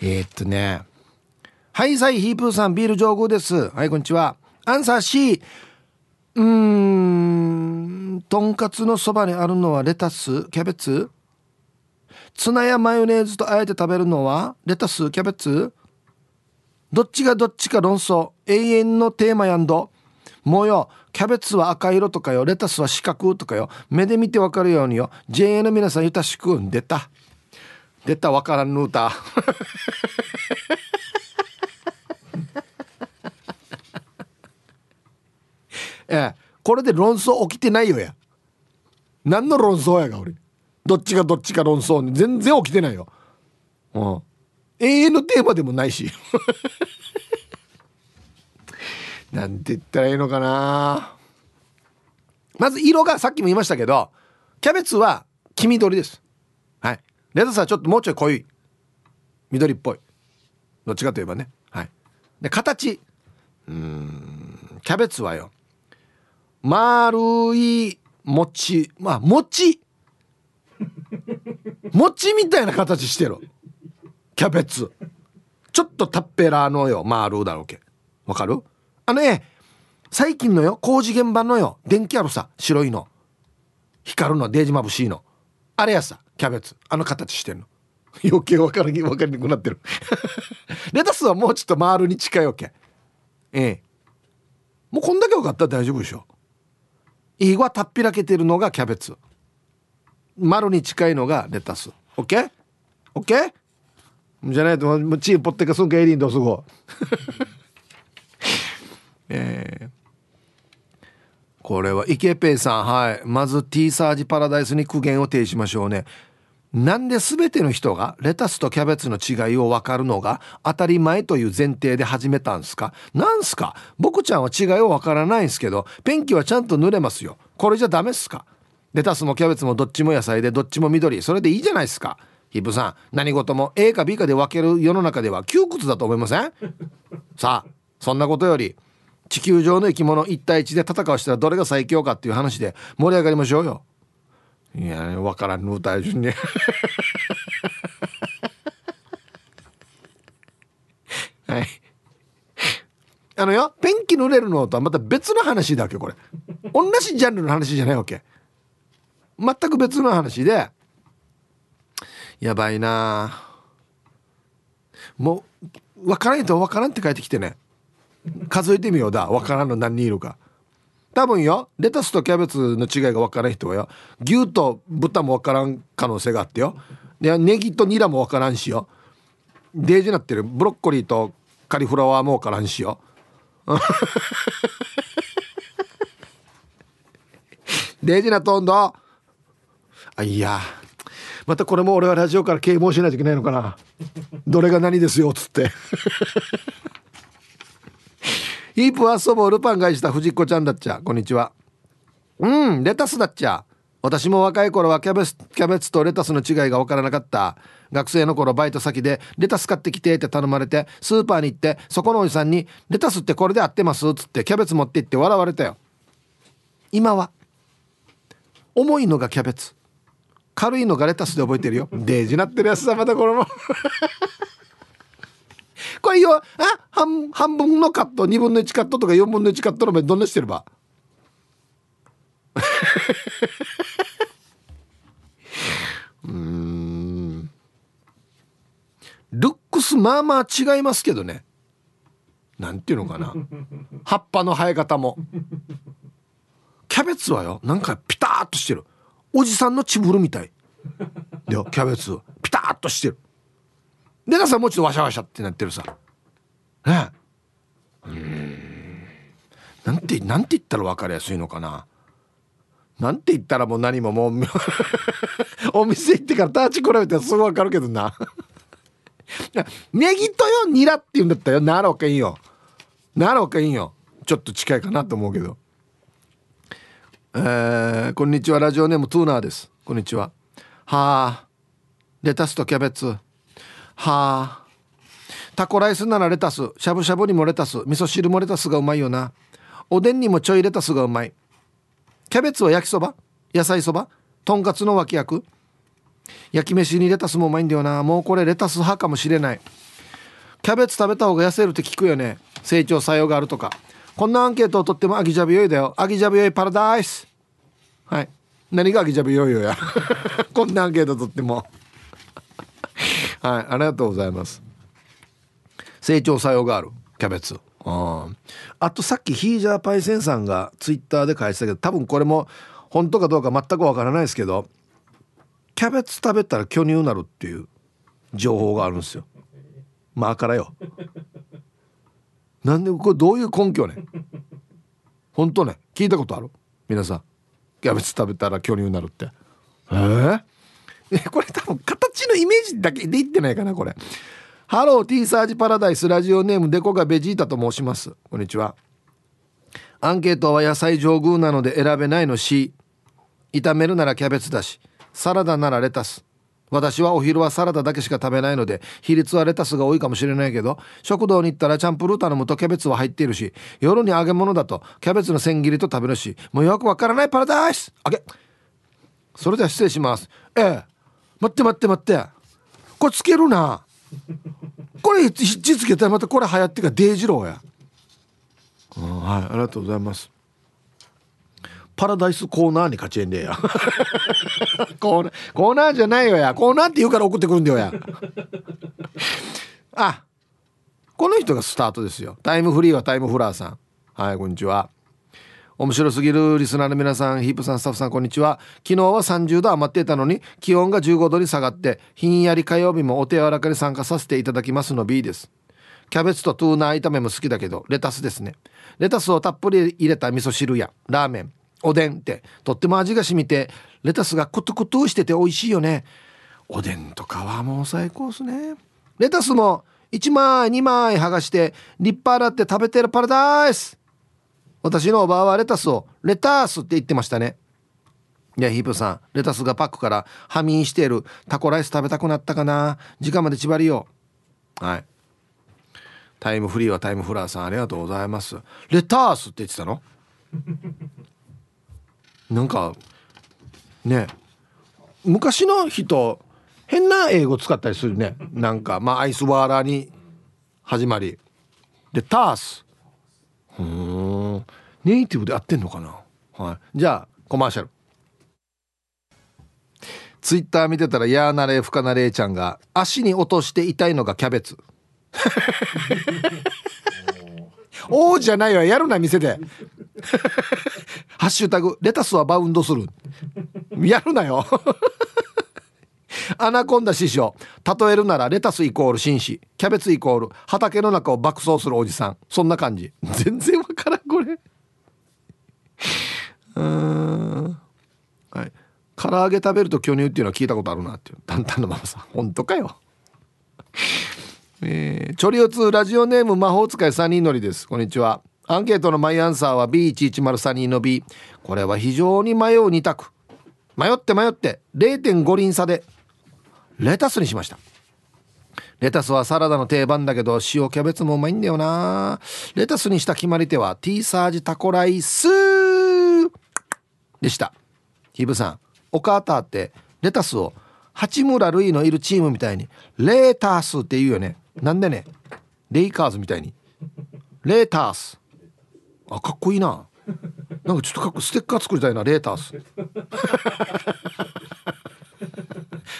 えー、っとね。はいサイヒープーさんビール上宮です。はいこんにちは。アンサー C うーんとんかつのそばにあるのはレタス？キャベツ？ツナやマヨネーズとあえて食べるのはレタス？キャベツ？どっちがどっちか論争永遠のテーマやんど。もうよキャベツは赤色とかよレタスは四角とかよ。目で見てわかるようによ。JA の皆さんゆたしくん出た。出たわからんぬ歌。<laughs> ええ。これで論争起きてないよや。何の論争やが俺。どっちがどっちか論争に。全然起きてないよ。うん。永遠のテーマでもないし。<laughs> なんて言ったらいいのかな。まず色がさっきも言いましたけどキャベツは黄緑です。はい。レタスはちょっともうちょい濃い緑っぽい。どっちかといえばね。はい。で形。うんキャベツはよ。丸い餅。まあ餅。<laughs> 餅みたいな形してるキャベツ。ちょっとタッペラのよ丸だろうけ。わかる？あのね最近のよ工事現場のよ電気あるさ白いの。光るのデージまぶしいの。あれやさキャベツ。あの形してんの。<laughs> 余計分から分かりにくなってる。<laughs> レタスはもうちょっと丸に近いわけ。ええ。もうこんだけ分かったら大丈夫でしょ。いいわたっぴらけてるのがキャベツ。丸に近いのがレタス。OK?OK? OK? じゃないとチーポッテカスンケイリンドすご <laughs> えー、これはイケペイさんはい。まず T サージパラダイスに苦言を呈しましょうね。なんで全ての人がレタスとキャベツの違いを分かるのが当たり前という前提で始めたんすか？なんすか？僕ちゃんは違いを分からないんすけどペンキはちゃんと塗れますよ。これじゃダメっすか？レタスもキャベツもどっちも野菜でどっちも緑。それでいいじゃないですか。ヒップさん何事も A か B かで分ける世の中では窮屈だと思いません？<laughs> さあそんなことより地球上の生き物一対一で戦うしたらどれが最強かっていう話で盛り上がりましょうよ。いや分からんの歌順に <laughs> はい。あのよペンキ塗れるのとはまた別の話だけこれ。同じジャンルの話じゃないわけ。全く別の話でやばいな。もう分からんと分からんって書いてきてね。数えてみようだ。分からんの何人いるか。多分よ。レタスとキャベツの違いが分からん人はよ。牛と豚も分からん可能性があってよ。でネギとニラも分からんしよ。デージなってる。ブロッコリーとカリフラワーも分からんしよ。<laughs> デージなとんど。あいや。またこれも俺はラジオから啓蒙しないといけないのかな。どれが何ですよっつって。ヒープは祖母ルパンがした藤子ちゃんだっちゃ。こんにちは。うんレタスだっちゃ。私も若い頃はキャベツキャベツとレタスの違いが分からなかった。学生の頃バイト先でレタス買ってきてって頼まれてスーパーに行ってそこのおじさんに「レタスってこれで合ってます?」っつってキャベツ持って行って笑われたよ。今は重いのがキャベツ。軽いのがレタスで覚えてるよ。デージなってるやつだまたこれも。<laughs> これよあ半半分のカット2分の1カットとか4分の1カットの面どんなしてれば？<laughs> うん。ルックスまあまあ違いますけどね。なんていうのかな。葉っぱの生え方も。キャベツはよなんかピタッとしてる。おじさんのチブルみたい。<laughs> でキャベツピタッとしてる。でなさもうちょっとワシャワシャってなってるさ。ねうん。なんてなんて言ったら分かりやすいのかな。なんて言ったらもう何ももう <laughs> お店行ってからターチ比べたらすぐ分かるけどな。ネギとよニラって言うんだったよ。ならおかいいよ。ならおかいいよ。ちょっと近いかなと思うけどえー、こんにちは。ラジオネームトゥーナーです。こんにちは。はあレタスとキャベツ。はあタコライスならレタス。しゃぶしゃぶにもレタス。味噌汁もレタスがうまいよな。おでんにもちょいレタスがうまい。キャベツは焼きそば？野菜そば？とんかつの脇役？焼き飯にレタスもうまいんだよな。もうこれレタス派かもしれない。キャベツ食べた方が痩せるって聞くよね。成長作用があるとか。こんなアンケートを取ってもアギジャビヨイだよ。アギジャビヨイパラダイス。はい。何がアギジャビヨイよや。<laughs> こんなアンケート取っても。<laughs> はい。ありがとうございます。成長作用がある。キャベツ。ああとさっきヒージャーパイセンさんがツイッターで書いてたけど多分これも本当かどうか全くわからないですけどキャベツ食べたら巨乳になるっていう情報があるんですよ。まあからよ。なんでこれどういう根拠ね？<laughs> 本当ね？聞いたことある？皆さん。キャベツ食べたら巨乳になるって。えー、えこれ多分形のイメージだけで言ってないかなこれ。ハローティーサージパラダイスラジオネームデコがベジータと申します。こんにちは。アンケートは野菜上宮なので選べないの C 炒めるならキャベツだしサラダならレタス私はお昼はサラダだけしか食べないので比率はレタスが多いかもしれないけど食堂に行ったらチャンプルー頼むとキャベツは入っているし夜に揚げ物だとキャベツの千切りと食べるしもうよくわからないパラダイス!あげ!それでは失礼します。ええ。待って待って待って。これつけるな。これひっつけたらまたこれ流行ってかデイジローや、うん、はいありがとうございます。パラダイスコーナーに勝ちえんでや。<laughs> コーナーコーナーじゃないよや。コーナーって言うから送ってくるんだよや。<laughs> あこの人がスタートですよ。タイムフリーはタイムフラーさん。はいこんにちは。面白すぎるリスナーの皆さんヒープさんスタッフさんこんにちは。昨日は30度余っていたのに気温が15度に下がってひんやり火曜日もお手柔らかに参加させていただきますの B です。キャベツとトゥーナー炒めも好きだけどレタスですね。レタスをたっぷり入れた味噌汁やラーメンおでんってとっても味が染みてレタスがクトクトしてて美味しいよね。おでんとかはもう最高っすね。レタスも1枚2枚剥がして立派洗って食べてるパラダイス。私のおばあはレタスをレタスって言ってましたね。いやヒープさんレタスがパックからはみ出ているタコライス食べたくなったかな。時間まで縛りよはい。タイムフリーはタイムフラーさんありがとうございます。レタスって言ってたの？なんかね。昔の人変な英語使ったりするね。なんかまあアイスワーラーに始まり。でタース。うん。ネイティブで合ってんのかな。はい。じゃあコマーシャル。ツイッター見てたらやーなれふかなれちゃんが足に落として痛いのがキャベツ。おおじゃないわ。やるな店で。<laughs> ハッシュタグレタスはバウンドする。やるなよ。<laughs> アナコンダ師匠。例えるならレタスイコール紳士。キャベツイコール畑の中を爆走するおじさん。そんな感じ。全然わからんこれ。<laughs> うん。はい。唐揚げ食べると巨乳っていうのは聞いたことあるなっていう。タンタンのママさん。本当かよえー、チョリオツラジオネーム魔法使いサニーのりです。こんにちは。アンケートのマイアンサーは B110 サニーの B これは非常に迷う2択。迷って迷って0.5輪差でレタスにしました。レタスはサラダの定番だけど塩キャベツもうまいんだよな。レタスにした決まり手は T サージタコライスでした。ヒブさんお母たってレタスを八村塁のいるチームみたいにレータスって言うよね。なんでね？レイカーズみたいに。レータース。あかっこいいな。なんかちょっとかっこステッカー作りたいなレータース。<laughs>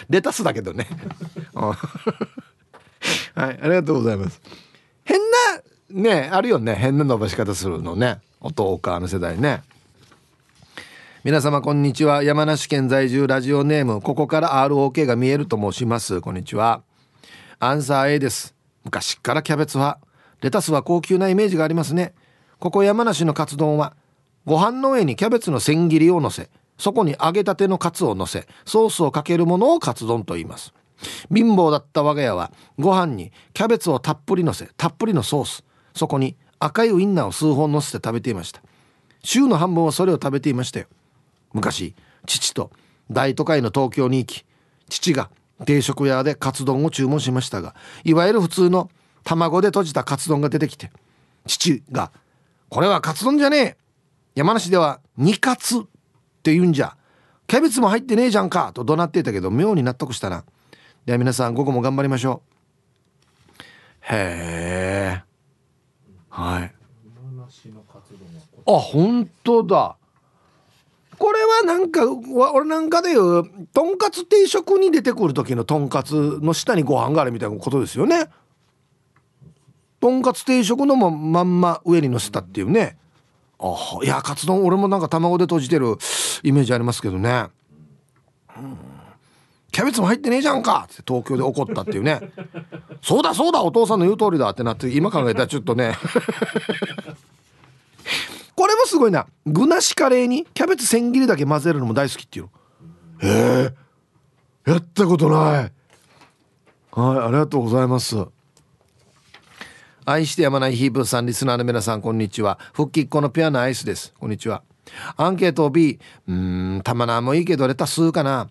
レタスだけどね。<laughs> はいありがとうございます。変なねあるよね。変な伸ばし方するのね。お父かの世代ね。皆様こんにちは。山梨県在住ラジオネーム。ここから ROK が見えると申します。こんにちは。アンサー A です。昔からキャベツはレタスは高級なイメージがありますね。ここ山梨のカツ丼はご飯の上にキャベツの千切りをのせそこに揚げたてのカツをのせソースをかけるものをカツ丼と言います。貧乏だった我が家はご飯にキャベツをたっぷりのせたっぷりのソースそこに赤いウインナーを数本のせて食べていました。週の半分はそれを食べていましたよ。昔父と大都会の東京に行き父が定食屋でカツ丼を注文しましたがいわゆる普通の卵で閉じたカツ丼が出てきて父が「これはカツ丼じゃねえ。山梨では煮カツって言うんじゃ。キャベツも入ってねえじゃんか」と怒鳴っていたけど妙に納得したな。では皆さん午後も頑張りましょう。へえ。はい。あ本当だこれはなんか俺なんかでいうとんかつ定食に出てくる時のとんかつの下にご飯があるみたいなことですよね。とんかつ定食のまんま上にのせたっていうね。あいやカツ丼俺もなんか卵で閉じてるイメージありますけどね、うん、キャベツも入ってねえじゃんかって東京で怒ったっていうね。そうだそうだお父さんの言う通りだってなって今考えたらちょっとね。これもすごいな。具なしカレーにキャベツ千切りだけ混ぜるのも大好きっていうの。へえ。やったことない。はいありがとうございます。愛してやまないヒープさんリスナーの皆さんこんにちは。復帰っ子のピアノアイスです。こんにちは。アンケート B うん玉菜もいいけどレタスかな。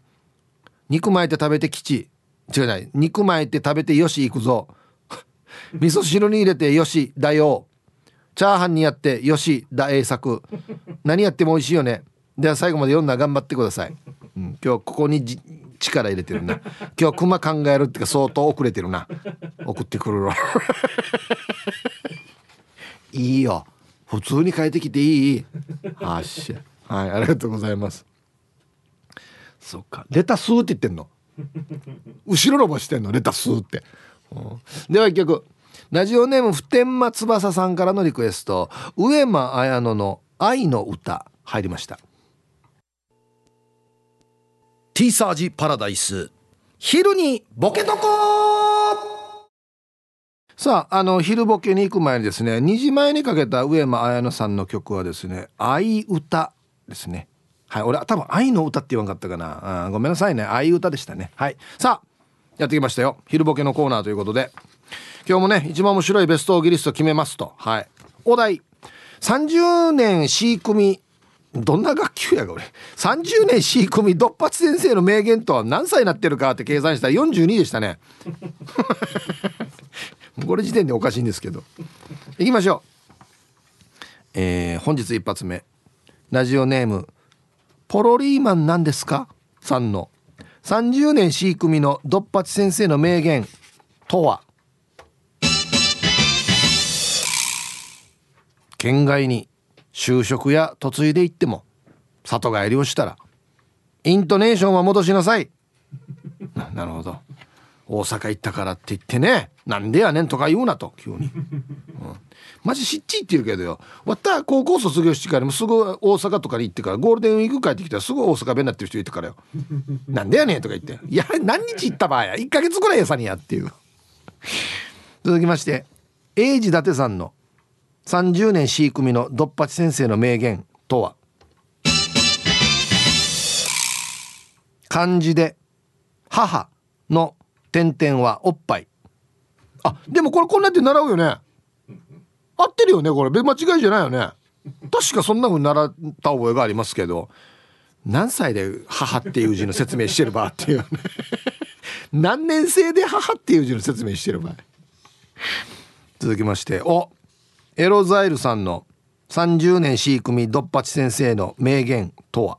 肉巻いて食べて吉。違うない。肉巻いて食べてよし行くぞ。<laughs> 味噌汁に入れてよしだよチャーハンにやってよしだ栄作。<laughs> 何やっても美味しいよね。では最後まで読んだら頑張ってください、うん、今日ここに力入れてるな。今日クマ考えるってか相当遅れてるな。送ってくるろ <laughs> いいよ。普通に帰ってきていい？あっし。ゃはいありがとうございます。そっか。レタスって言ってんの？<laughs> 後ろ伸ばしてんの？レタスって、うん、では一曲ラジオネーム普天間翼さんからのリクエスト上間綾乃の愛の歌入りました。ティーサージパラダイス昼にボケとこさああの昼ボケに行く前にですね2時前にかけた上間綾乃さんの曲はですね「愛歌」ですね。はい俺多分愛の歌って言わんかったかな、ごめんなさいね。愛歌でしたね。はい。さあやってきましたよ。昼ボケのコーナーということで。今日もね一番面白いベストオギリスト決めますと。はい。お題。30年 C 組どんな学級やが俺。30年 C 組ドッパチ先生の名言とは何歳になってるかって計算したら42でしたね。<laughs> これ時点でおかしいんですけど。いきましょう。えー、本日一発目。ラジオネームポロリーマンなんですか？さんの。30年 C 組のドッパチ先生の名言とは？県外に就職や嫁いで行っても里帰りをしたらイントネーションは戻しなさい。<laughs> なるほど。大阪行ったからって言ってねなんでやねんとか言うなと急に、うん、マジしっちいって言うけどよ。わた高校卒業してからもすぐ大阪とかに行ってからゴールデンウィーク帰ってきたらすぐ大阪弁になってる人いてからよ。なんでやねんとか言って。いや何日行った場合や。1ヶ月ぐらいやさにやっていう。続きまして英治伊達さんの30年 C 組のドッパチ先生の名言とは？漢字で母の点々はおっぱい。あでもこれこんなって習うよね。合ってるよねこれ。間違いじゃないよね。確かそんな風に習った覚えがありますけど何歳で母っていう字の説明してるばっていうね。何年生で母っていう字の説明してる場合続きましておエロザイルさんの30年 C 組ドッパチ先生の名言とは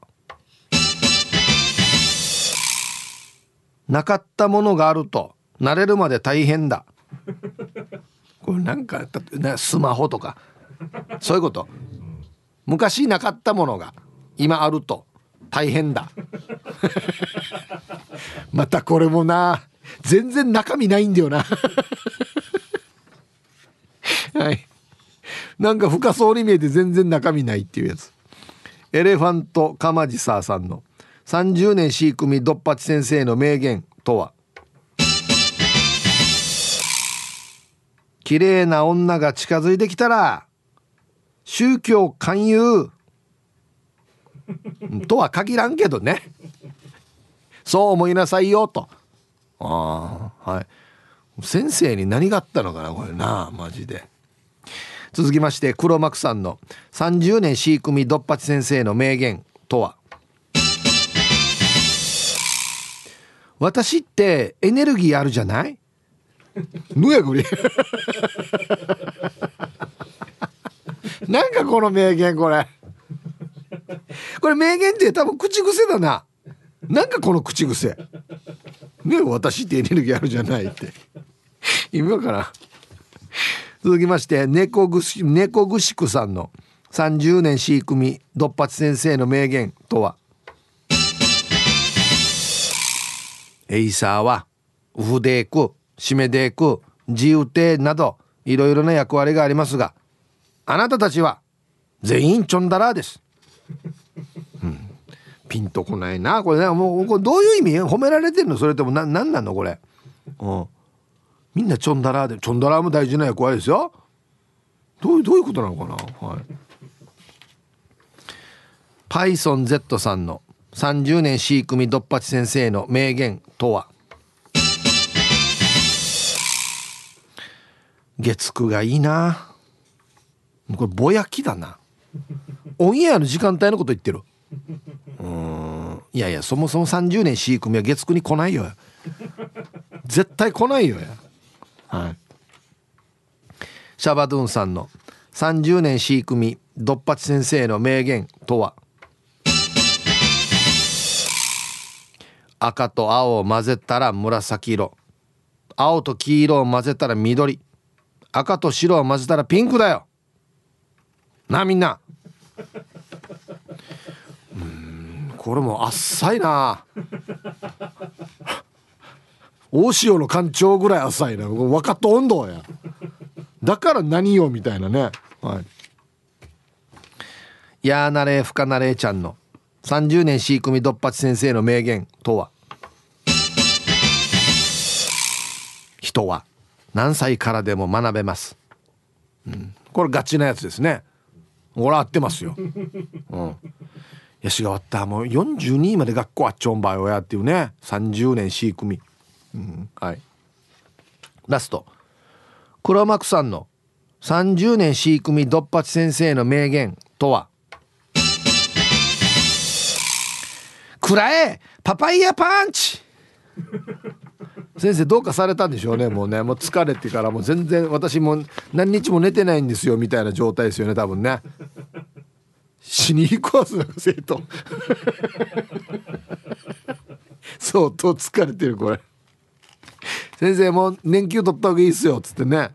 なかったものがあると慣れるまで大変だこれなんかスマホとか。そういうこと昔なかったものが今あると大変だ <laughs> またこれもな。全然中身ないんだよな。<laughs> はい。なんか深そうに見えて全然中身ないっていうやつ。エレファントカマジサーさんの。30年 C 組ドッパチ先生の名言とは。綺麗な女が近づいてきたら宗教勧誘。<laughs> とは限らんけどね。そう思いなさいよと。ああはい。先生に何があったのかなこれなマジで。続きまして黒幕さんの30年 C 組ドッパチ先生の名言とは？私ってエネルギーあるじゃない？ぬやなんかこの名言これ。これ名言って多分口癖だな。なんかこの口癖。ね私ってエネルギーあるじゃないって。意味わからん続きまして猫ぐし猫ぐしくさんの30年 C 組ドッパチ先生の名言とは。エイサーはウフデーク締めデーク自由亭などいろいろな役割がありますがあなたたちは全員チョンダラーです、うん、ピンとこないなこれね。もうこれどういう意味？褒められてるの？それとも何なんなの？これ、うん、みんなチョンダラーでチョンダラーも大事な役割ですよ。どうどういうことなのかな？はい。PythonZ さんの30年 C 組ドッパチ先生の名言とは？月9がいいな。これぼやきだな。オンエアの時間帯のこと言ってる。うん。いやいやそもそも30年 C 組は月9に来ないよ。絶対来ないよ。やはい。シャバドゥンさんの30年 C 組ドッパチ先生の名言とは？赤と青を混ぜたら紫色。青と黄色を混ぜたら緑。赤と白を混ぜたらピンクだよ。なあみんな。うんこれもあっさいな。大潮の艦長ぐらい浅いな。分かっと温度や。だから何よみたいなね。はい。やーなれふかなれちゃんの。30年 C 組ドッパチ先生の名言とは。人は何歳からでも学べます、うん、これガチなやつですね。俺合ってますよ、うん、やしがわったもう42まで学校あっちょんばよやっていうね。30年 C 組、はい。ラスト。黒幕さんの30年 C 組ドッパチ先生の名言とは？くらえパパイヤパンチ。先生どうかされたんでしょうね。もうねもう疲れてからもう全然私も何日も寝てないんですよみたいな状態ですよね多分ね。死に行こうす生徒。相当疲れてるこれ。<laughs> 先生もう年休取った方がいいっすよっつってね。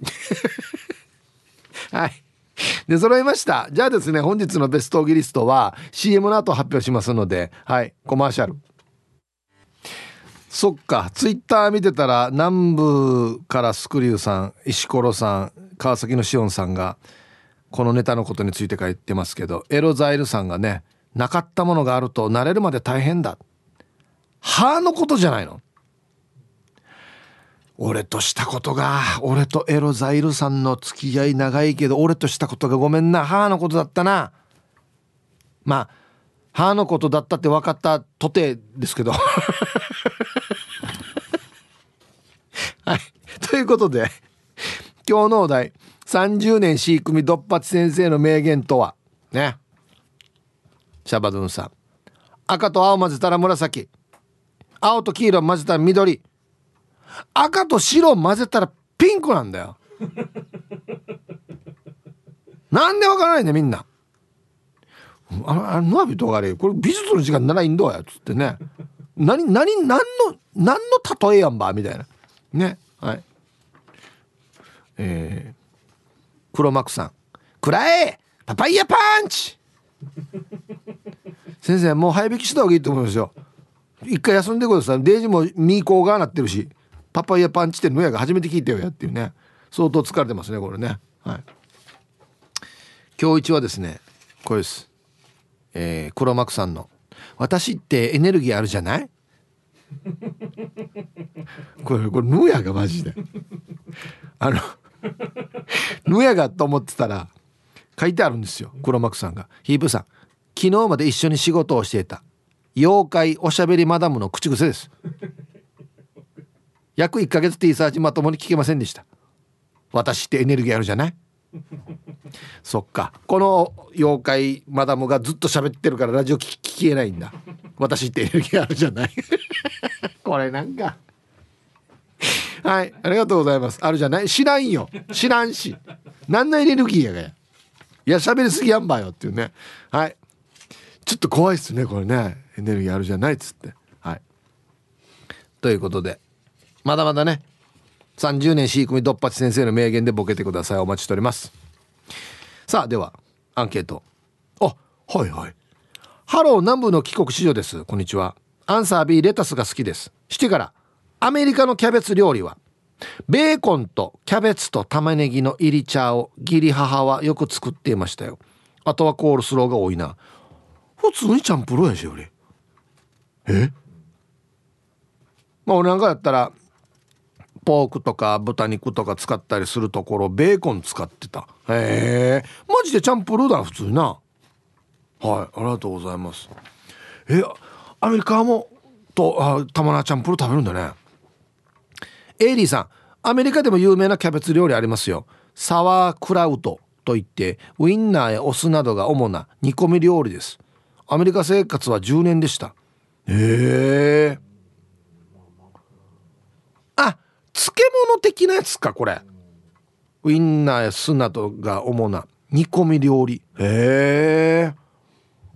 <laughs> はい。で揃いました。じゃあですね本日のベストギリストは CM の後発表しますのではいコマーシャル。そっかツイッター見てたら南部からスクリューさん石ころさん川崎のしおんさんがこのネタのことについて書いてますけどエロザイルさんがねなかったものがあると慣れるまで大変だ。歯のことじゃないの。俺としたことが俺とエロザイルさんの付き合い長いけど俺としたことがごめんな。母のことだったな。まあ母のことだったって分かったとてですけど。<laughs> はい。ということで今日のお題30年 C 組ドッパチ先生の名言とは？ね。シャバドゥンさん。赤と青混ぜたら紫。青と黄色混ぜたら緑。赤と白を混ぜたらピンクなんだよ。なんでわからないんだみんな。あのあのビとがれこれ美術の時間ならいいんだやつってね。何何何の何の例えやんばみたいな。ね。はい。えー、黒幕さん「くらえパパイヤパンチ!」先生もう早引きした方がいいと思いますよ。一回休んでください。デージもミーコーがなってるし。パパイヤパンチってのやが初めて聞いてよやっていうね。相当疲れてますねこれね。はい。今日一はですねこれです。えー、黒幕さんの「私ってエネルギーあるじゃない?」<laughs> これこれヌヤがマジで。あのヌヤがと思ってたら書いてあるんですよ黒幕さんが「ヒープさん昨日まで一緒に仕事をしていた。妖怪おしゃべりマダムの口癖です」約1ヶ月 T サーチまともに聞けませんでした。私ってエネルギーあるじゃない？<laughs> そっか。この妖怪マダムがずっと喋ってるからラジオ聞聞けないんだ。私ってエネルギーあるじゃない？<laughs> これなんか。はいありがとうございます。あるじゃない？知らんよ。知らんし。何のエネルギーやがや。いや喋りすぎやんばよっていうね。はい。ちょっと怖いっすねこれね。エネルギーあるじゃないっつって。はい。ということで。まだまだね。30年 C 組ドッパチ先生の名言でボケてください。お待ちしております。さあではアンケート。あはいはい。ハロー南部の帰国子女です。こんにちは。アンサー B レタスが好きです。してからアメリカのキャベツ料理はベーコンとキャベツと玉ねぎのイリチャーを義理母はよく作っていましたよ。あとはコールスローが多いな。普通にチャンプルーやし俺え？まあ俺なんかやったらポークとか豚肉とか使ったりするところベーコン使ってた。へえ。マジでチャンプルーだ普通な。はい。ありがとうございます。えアメリカもとあたまなチャンプルー食べるんだね。エイリーさん。アメリカでも有名なキャベツ料理ありますよ。サワークラウトといってウインナーやお酢などが主な煮込み料理です。アメリカ生活は10年でした。へえあ漬物的なやつかこれ。ウインナーや酢などが主な煮込み料理。へえ。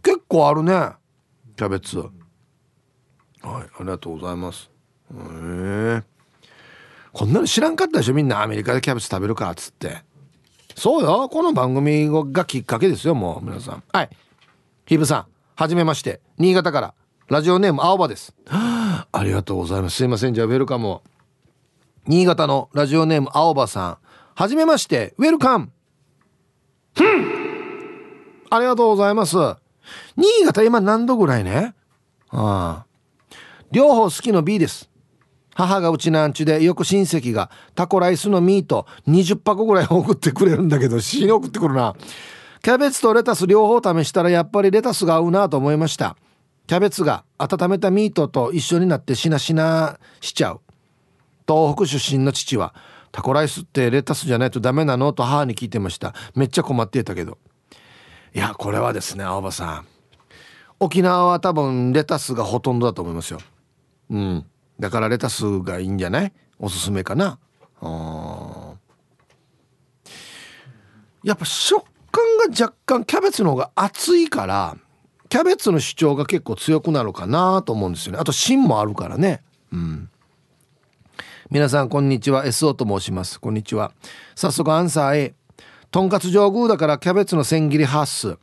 結構あるねキャベツ。はいありがとうございます。へえ。こんなの知らんかったでしょみんな。アメリカでキャベツ食べるかっつって。そうよ。この番組がきっかけですよもう皆さん。はい。ヒブさんはじめまして。新潟から。ラジオネーム青葉です。<gasps> ありがとうございます。すいませんじゃあウェルカムを新潟のラジオネーム青葉さん。はじめましてウェルカム。ありがとうございます。新潟今何度ぐらいね？ああ。両方好きの B です。母がうちなんちでよく親戚がタコライスのミート20箱ぐらい送ってくれるんだけど死に送ってくるな。キャベツとレタス両方試したらやっぱりレタスが合うなと思いました。キャベツが温めたミートと一緒になってしなしなしちゃう。東北出身の父はタコライスってレタスじゃないとダメなの？と母に聞いてました。めっちゃ困っていたけど。いやこれはですね青葉さん。沖縄は多分レタスがほとんどだと思いますよ。うん。だからレタスがいいんじゃない？おすすめかな？やっぱ食感が若干キャベツの方が厚いからキャベツの主張が結構強くなるかなと思うんですよね。あと芯もあるからね。うん。皆さんこんにちは。SO と申します。こんにちは。早速アンサー A とんかつ上宮だからキャベツの千切りハッス。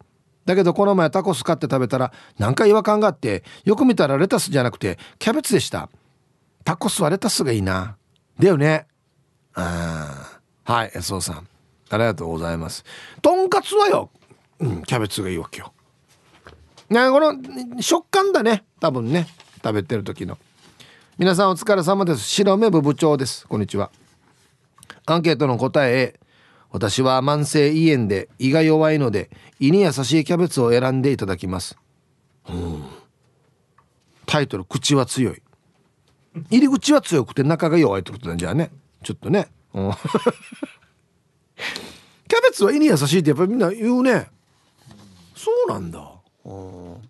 だけどこの前タコス買って食べたらなんか違和感があってよく見たらレタスじゃなくてキャベツでした。タコスはレタスがいいな。だよね。あはい SO さん。ありがとうございます。とんかつはよ、うん、キャベツがいいわけよ。なこの食感だね。多分ね。食べてる時の。皆さんお疲れ様です。白目部部長です。こんにちは。アンケートの答え私は慢性胃炎で胃が弱いので胃に優しいキャベツを選んでいただきます。うんタイトル口は強い。入り口は強くて中が弱いってことなんじゃね。ちょっとね、うん、<laughs> キャベツは胃に優しいってやっぱりみんな言うね。そうなんだ。うん。